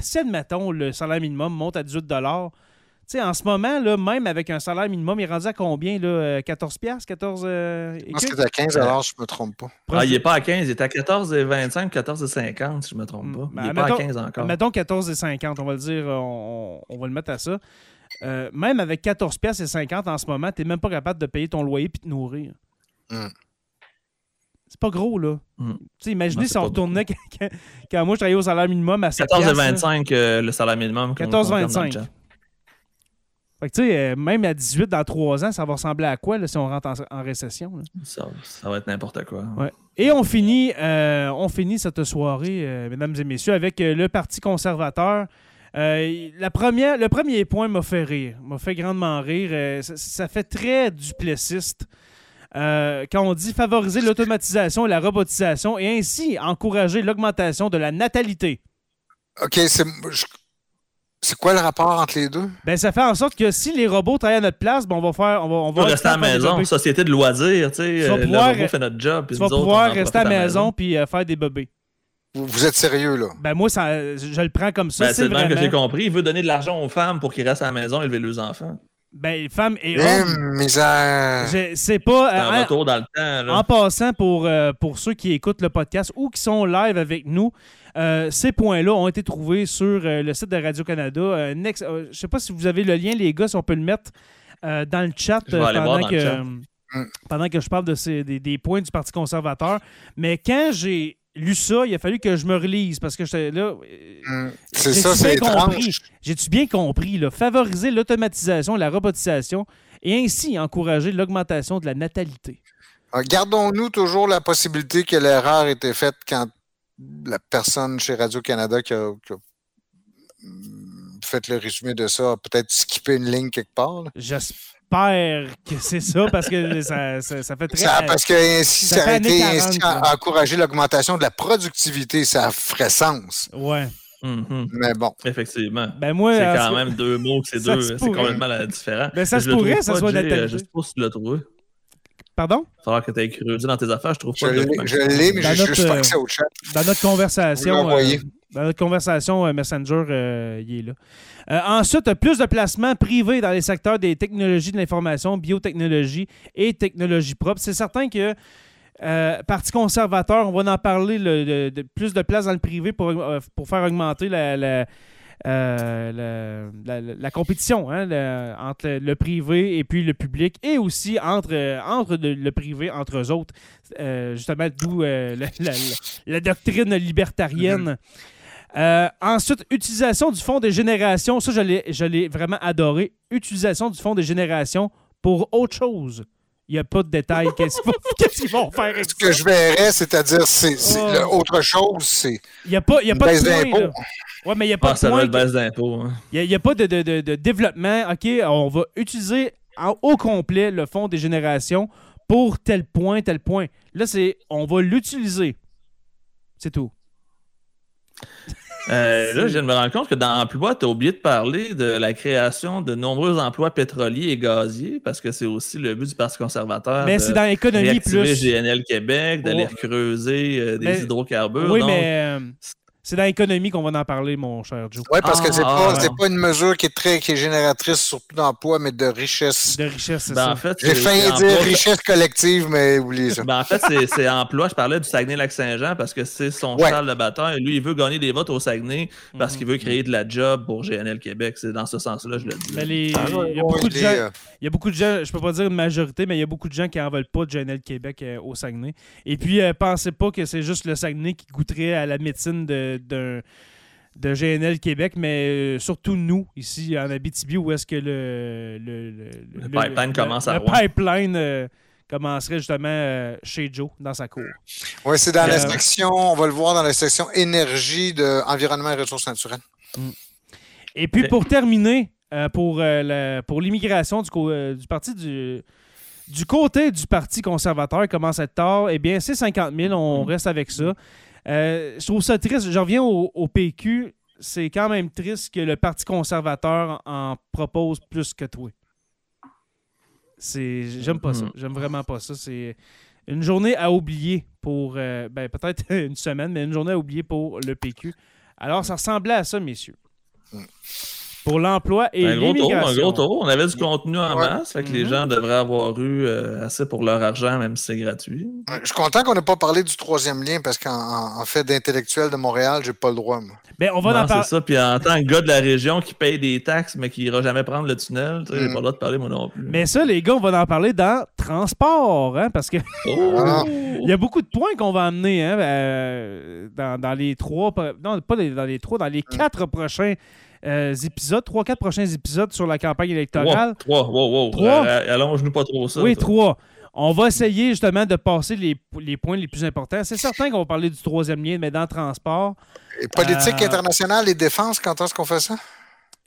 si, admettons, le salaire minimum monte à 18 tu sais, en ce moment, là, même avec un salaire minimum, il est rendu à combien? Là, 14 piastres? 14 euh, Je pense qu'il est à 15 alors je ne me trompe pas. Ah, il n'est pas à 15, il est à 14,25, 14,50 si je ne me trompe pas. Mm. il n'est pas à 15 encore. Mettons 14,50, on va le dire, on, on, va le mettre à ça. Euh, même avec 14 pièces et 50 en ce moment, tu n'es même pas capable de payer ton loyer et te nourrir. Mm. C'est pas gros, là. Mm. Imaginez si on retournait quand, moi je travaillais au salaire minimum à 14,25 euh, le salaire minimum. 14,25. Fait que, tu sais, euh, même à 18 dans 3 ans, ça va ressembler à quoi là, si on rentre en, récession? Ça, va être n'importe quoi. Et on finit, on finit cette soirée, mesdames et messieurs, avec le Parti conservateur euh, la première, le premier point m'a fait rire, m'a fait grandement rire. Euh, ça, fait très duplessiste. Euh, quand on dit favoriser l'automatisation et la robotisation et ainsi encourager l'augmentation de la natalité. OK, c'est quoi le rapport entre les deux? Ben, ça fait en sorte que si les robots travaillent à notre place, ben, on va faire. On va, on va rester à la maison, société de loisirs, tu sais. le robot fait notre job. Tu vas pouvoir rester à la maison puis faire des bébés. Vous, êtes sérieux, là? Ben moi, ça, je le prends comme ça. Ben, c'est le même que j'ai compris. Il veut donner de l'argent aux femmes pour qu'ils restent à la maison et élever leurs enfants. Ben, femmes et eh, hommes. misère! C'est pas. un retour dans le temps. En passant, pour, euh, pour ceux qui écoutent le podcast ou qui sont live avec nous, euh, ces points-là ont été trouvés sur euh, le site de Radio-Canada. je sais pas si vous avez le lien, les gars, si on peut le mettre dans le chat pendant que. Pendant que je parle de ces, des, des points du Parti conservateur. Mais quand j'ai lu ça, il a fallu que je me relise parce que j'étais là. Hum, c'est ça, c'est étrange. J'ai-tu bien compris, là, favoriser l'automatisation, la robotisation et ainsi encourager l'augmentation de la natalité. Ah, gardons-nous toujours la possibilité que l'erreur ait été faite quand la personne chez Radio-Canada qui a, fait le résumé de ça a peut-être skippé une ligne quelque part. J'espère que c'est ça parce que ça, ça, fait très. Ça, parce que ainsi, ça, a été ainsi encourager l'augmentation de la productivité, ça ferait sens. Ouais. Mm-hmm. Mais bon. Effectivement. Ben moi, c'est quand même deux mots c'est deux. C'est complètement différent. Ben ça se pourrait, ça soit la Je sais pas si tu l'as trouvé. Pardon? Il va que tu aies creusé dans tes affaires, je trouve pas. Je l'ai, mais j'ai juste accès au chat. Dans notre conversation, euh, dans notre conversation euh, Messenger, euh, il est là. Euh, ensuite, plus de placements privés dans les secteurs des technologies de l'information, biotechnologie et technologie propre. C'est certain que euh, Parti conservateur, on va en parler, de, plus de places dans le privé pour, euh, pour faire augmenter la, la, la, compétition hein, entre le privé et puis le public et aussi entre, entre le, privé, entre eux autres. justement, d'où la, doctrine libertarienne. Mm-hmm. Euh, ensuite, utilisation du fonds de génération. Ça, je l'ai vraiment adoré. Utilisation du fonds de génération pour autre chose. Il n'y a pas de détails. Qu'est-ce qu'ils vont, faire Ce que je verrais, c'est-à-dire, c'est oh. autre chose, c'est. Il n'y a pas, y a pas de d'impôt. Ouais, mais il n'y a pas ah, de baisse d'impôt. Il n'y a, pas de, de, de, développement. OK, on va utiliser au complet le fonds des générations pour tel point, tel point. Là, c'est on va l'utiliser. C'est tout. Euh, là, je viens de me rendre compte que dans Emploi, tu as oublié de parler de la création de nombreux emplois pétroliers et gaziers, parce que c'est aussi le but du Parti conservateur. Mais c'est dans l'économie plus. GNL Québec, d'aller creuser euh, des hydrocarbures. Oui, mais euh, C'est dans l'économie qu'on va en parler, mon cher Joe. Oui, parce que c'est Ah, pas, c'est ouais. pas une mesure qui est très qui est génératrice surtout d'emploi, mais de richesse. De richesse, c'est Ben, ça. en fait, J'ai failli dire emploi- richesse collective, mais oubliez ça. Ben, en fait, c'est- c'est emploi. Je parlais du Saguenay-Lac-Saint-Jean parce que c'est son Ouais. cheval de bataille. Lui, il veut gagner des votes au Saguenay parce Mhm. qu'il veut créer de la job pour GNL Québec. C'est dans ce sens-là, je le dis. Mais les- Ah, il y a beaucoup de gens. euh, Il y a beaucoup de gens, je peux pas dire une majorité, mais il y a beaucoup de gens qui en veulent pas de GNL Québec euh, au Saguenay. Et puis, euh, pensez pas que c'est juste le Saguenay qui goûterait à la médecine de, d'un- de GNL Québec, mais euh, surtout nous, ici en Abitibi, où est-ce que le, le, le- Le pipeline commence à pipeline euh, commencerait justement euh, chez Joe, dans sa cour. Ouais, c'est dans la section, on va le voir dans la section énergie de environnement et ressources naturelles. Et puis pour terminer, euh, pour, euh, la- pour l'immigration du, euh, parti du, du côté du Parti conservateur, il commence à être tard, eh bien c'est 50 000, on Mm. reste avec ça. Euh, je trouve ça triste, je reviens au, au PQ, c'est quand même triste que le Parti conservateur en propose plus que toi. C'est, j'aime pas ça, Mhm. j'aime vraiment pas ça. C'est une journée à oublier pour, euh, ben, peut-être une semaine, mais une journée à oublier pour le PQ. Alors ça ressemblait à ça, messieurs. Pour l'emploi et un gros tour, un gros tour. On avait du contenu en Ouais. masse, fait que les Mhm. gens devraient avoir eu euh, assez pour leur argent, même si c'est gratuit. Je suis content qu'on n'ait pas parlé du troisième lien parce qu'en en- en fait d'intellectuel de Montréal, j'ai pas le droit. Moi. Ben, on va Non, en c'est parler. ça. Puis en tant que gars de la région qui paye des taxes, mais qui ira jamais prendre le tunnel, tu sais, j'ai Mm. pas le droit de parler moi non plus. Mais ça, les gars, on va en parler dans transport, hein, parce que Oh! Ah. il y a beaucoup de points qu'on va amener hein, euh, dans, dans les trois, non, pas les- dans les trois, dans les Mm. quatre prochains euh, épisodes, trois, quatre prochains épisodes sur la campagne électorale. Trois, trois, wow, wow. Trois? Euh, Allonge-nous pas trop ça. Oui, toi. trois. On va essayer justement de passer les, les points les plus importants. C'est certain qu'on va parler du troisième lien, mais dans le transport Et politique Euh, internationale et défense, quand est-ce qu'on fait ça?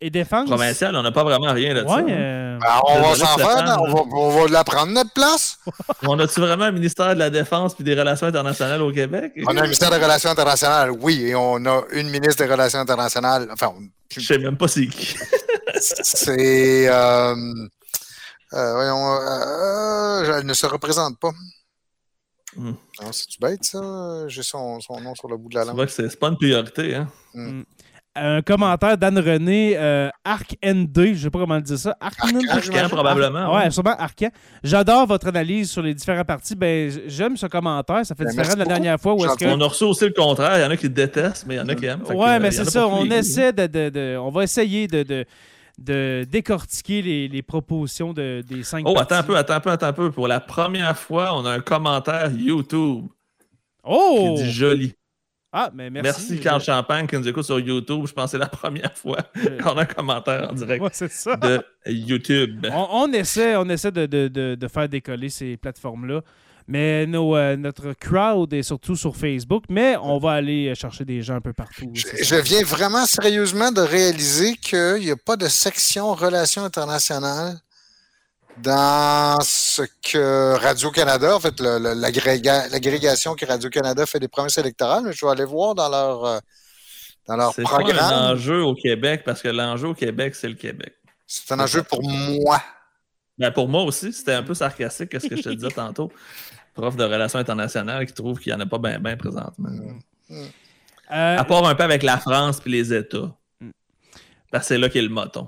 Et défense? Provincial, on n'a pas vraiment rien là-dessus. Ouais, euh, Ben, on va s'en faire, on va, on va la prendre notre place. On a-tu vraiment un ministère de la Défense puis des Relations internationales au Québec? On a un ministère des Relations internationales, oui, et on a une ministre des Relations internationales. Enfin, on- Je sais même pas c'est qui. c'est. Euh, euh, voyons, euh, elle ne se représente pas. Hmm. Non, C'est-tu bête, ça? J'ai son, son nom sur le bout de la langue. vois que c'est c'est pas une priorité, hein? Un commentaire d'Anne René, euh, Arc ND, je sais pas comment le dire ça. Arc Arcan, ND? j'imagine. probablement. Ouais, sûrement Arcan. J'adore votre analyse sur les différentes parties. Ben, j'aime ce commentaire. Ça fait Ben, différent de la beaucoup. dernière fois où est-ce que. On a reçu aussi le contraire. Il y en a qui détestent, mais il y en a qui aiment. Que, Ouais, euh, mais c'est ça. On essaie de, de- de- On va essayer de, de, de décortiquer les, les propositions de, des cinq Oh, parties. attends un peu, attends un peu, attends un peu. Pour la première fois, on a un commentaire YouTube Oh! qui dit joli. Ah, mais merci. Merci, Carl Champagne qui nous écoute sur YouTube. Je pense que c'est la première fois Je- qu'on a un commentaire en direct Ouais, c'est ça. de YouTube. On, on essaie, on essaie de, de- de- de faire décoller ces plateformes-là. Mais nos, euh, notre crowd est surtout sur Facebook, mais on va aller chercher des gens un peu partout. Je, je viens vraiment sérieusement de réaliser qu'il n'y a pas de section relations internationales dans ce que Radio-Canada, en fait, l'agrégation que Radio-Canada fait des promesses électorales, mais je vais aller voir dans leur, euh, dans leur C'est pas un programme. enjeu au Québec parce que l'enjeu au Québec, c'est le Québec. C'est un enjeu pour moi. Ben, pour moi aussi, c'était un peu sarcastique ce que je te disais tantôt. Prof de relations internationales qui trouve qu'il n'y en a pas bien ben présentement. Euh, À part un peu avec la France puis les États. Mm. Parce que c'est là qu'est le moton.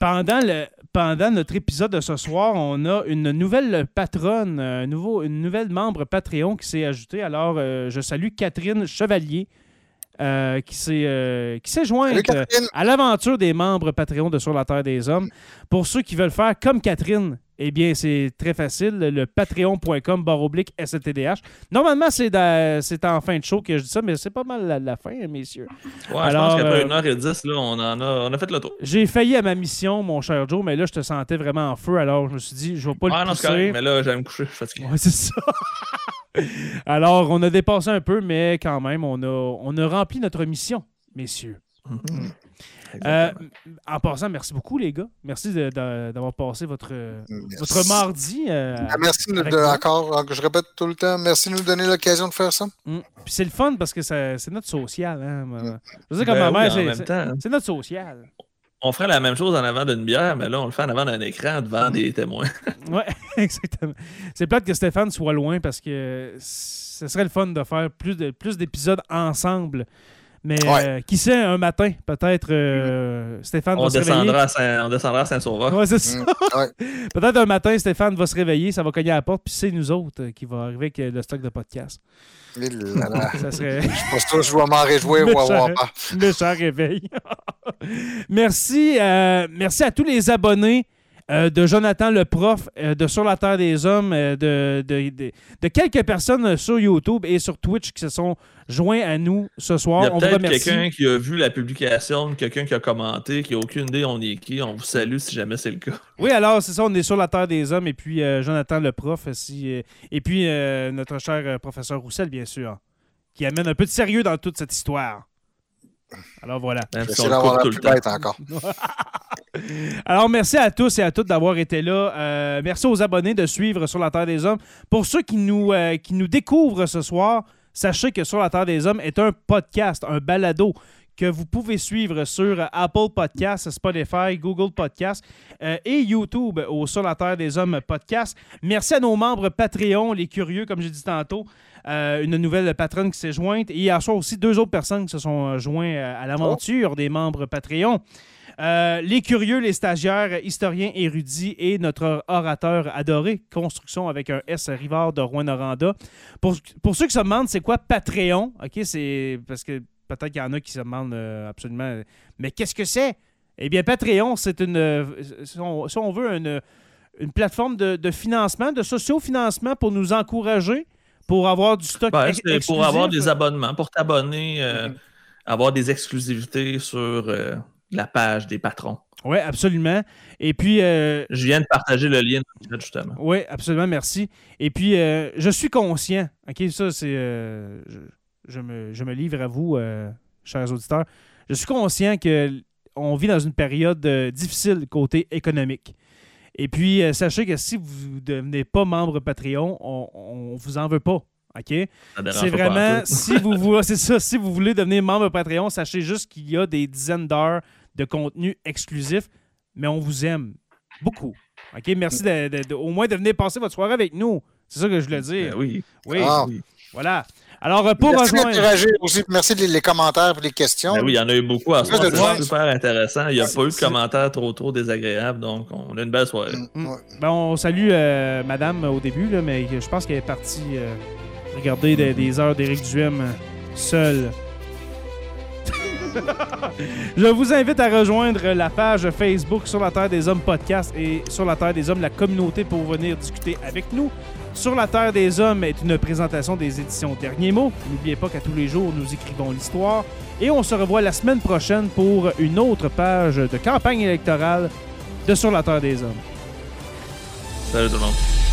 pendant, le, pendant notre épisode de ce soir, on a une nouvelle patronne, un nouveau, une nouvelle membre Patreon qui s'est ajoutée. Alors, euh, je salue Catherine Chevalier euh, qui s'est euh, qui s'est jointe à l'aventure des membres Patreon de Sur la Terre des Hommes. Pour ceux qui veulent faire comme Catherine, eh bien, c'est très facile. Le patreon.com barre oblique SLTDH. Normalement, c'est en fin de show que je dis ça, mais c'est pas mal la, la fin, messieurs. Ouais, Alors, je pense qu'après euh, 1h10, là, on, en a, on a fait le tour. J'ai failli à ma mission, mon cher Joe, mais là, je te sentais vraiment en feu. Alors, je me suis dit, je vais pas Ah le non, c'est pousser. correct, mais là, j'aime me coucher, je suis fatigué. Ouais, c'est ça. Alors, on a dépassé un peu, mais quand même, on a, on a rempli notre mission, messieurs. Mhm. Euh, en passant, merci beaucoup, les gars. Merci d'avoir passé votre, Merci. votre mardi. euh, Ah, Merci de, de- encore, je répète tout le temps, merci de nous donner l'occasion de faire ça. mm. Puis c'est le fun parce que c'est notre social. Hein, ma- Je veux dire, Ben comme ma oui, mère, c'est- hein. c'est notre social. On ferait la même chose en avant d'une bière, mais là, on le fait en avant d'un écran devant des témoins. Ouais, exactement. C'est plate que Stéphane soit loin parce que ce serait le fun de faire plus de plus d'épisodes ensemble Mais Ouais. euh, qui sait, un matin, peut-être euh, Stéphane On va se réveiller. descendra, à Saint- on descendra à Saint-Sauveur. Ouais, c'est ça. Mm, ouais. Peut-être un matin, Stéphane va se réveiller, ça va cogner à la porte, puis c'est nous autres euh, qui va arriver avec le stock de podcast. Et là là. Ça serait Je sûr que je vais m'en réjouir ou avoir pas. méchant réveil. merci, euh, merci à tous les abonnés euh, de Jonathan le prof, euh, de Sur la Terre des Hommes, euh, de, de, de- de quelques personnes sur YouTube et sur Twitch qui se sont joints à nous ce soir. Il y a On vous remercie. quelqu'un qui a vu la publication, quelqu'un qui a commenté, qui a aucune idée on est qui. On vous salue si jamais c'est le cas. Oui, alors c'est ça, on est sur la Terre des Hommes et puis Jonathan le prof, si, et puis notre cher professeur Roussel, bien sûr, qui amène un peu de sérieux dans toute cette histoire. Alors voilà. J'essaie d'avoir la plus bête encore. Alors, merci à tous et à toutes d'avoir été là. Euh, merci aux abonnés de suivre Sur la Terre des Hommes. Pour ceux qui nous, euh, qui nous découvrent ce soir, sachez que Sur la Terre des Hommes est un podcast, un balado que vous pouvez suivre sur Apple Podcasts, Spotify, Google Podcasts euh, et YouTube au Sur la Terre des Hommes podcast. Merci à nos membres Patreon, les curieux, comme j'ai dit tantôt. Euh, une nouvelle patronne qui s'est jointe. Et hier soir aussi, deux autres personnes qui se sont euh, joints euh, à l'aventure des membres Patreon. Les curieux, les stagiaires, historiens érudits et notre orateur adoré, Construction avec un S Rivard de Rouen-Noranda. Pour, pour ceux qui se demandent c'est quoi Patreon, OK, c'est parce que peut-être qu'il y en a qui se demandent absolument mais qu'est-ce que c'est? Eh bien, Patreon, c'est une si on, si on veut une, une plateforme de, de financement, de socio-financement pour nous encourager, pour avoir du stock Ben, ex- pour avoir des abonnements, pour t'abonner, euh, avoir des exclusivités sur euh, la page des patrons. Oui, absolument. Et puis, euh, Je viens de partager le lien dans le chat, justement. Oui, absolument, merci. Et puis, euh, je suis conscient, OK, ça, c'est. euh, je, je me, je me livre à vous, euh, chers auditeurs. Je suis conscient que on vit dans une période euh, difficile côté économique. Et puis, euh, sachez que si vous ne devenez pas membre Patreon, on, on vous en veut pas. OK? C'est vraiment, si vous, voulez, c'est ça, si vous voulez devenir membre Patreon, sachez juste qu'il y a des dizaines d'heures de contenu exclusif, mais on vous aime beaucoup. OK? Merci de, de- de- au moins de venir passer votre soirée avec nous. C'est ça que je voulais dire. Ben oui. Oui, Ah. oui. voilà. Alors, euh, pour Merci rejoindre... aussi. Merci les, les commentaires et les questions. Ben oui, il y en a eu beaucoup à soir. C'est super intéressant. Il n'y a pas eu de commentaires trop trop désagréables, donc on a une belle soirée. Mm, Mm. ouais. Ben, on salue euh, madame au début, là, mais je pense qu'elle est partie euh, regarder des, des heures d'Éric Duhem seule. je vous invite à rejoindre la page Facebook sur la Terre des Hommes podcast et sur la Terre des Hommes la communauté pour venir discuter avec nous. Sur la Terre des Hommes est une présentation des éditions Derniers mots. N'oubliez pas qu'à tous les jours, nous écrivons l'histoire. Et on se revoit la semaine prochaine pour une autre page de campagne électorale de Sur la Terre des Hommes. Salut tout le monde.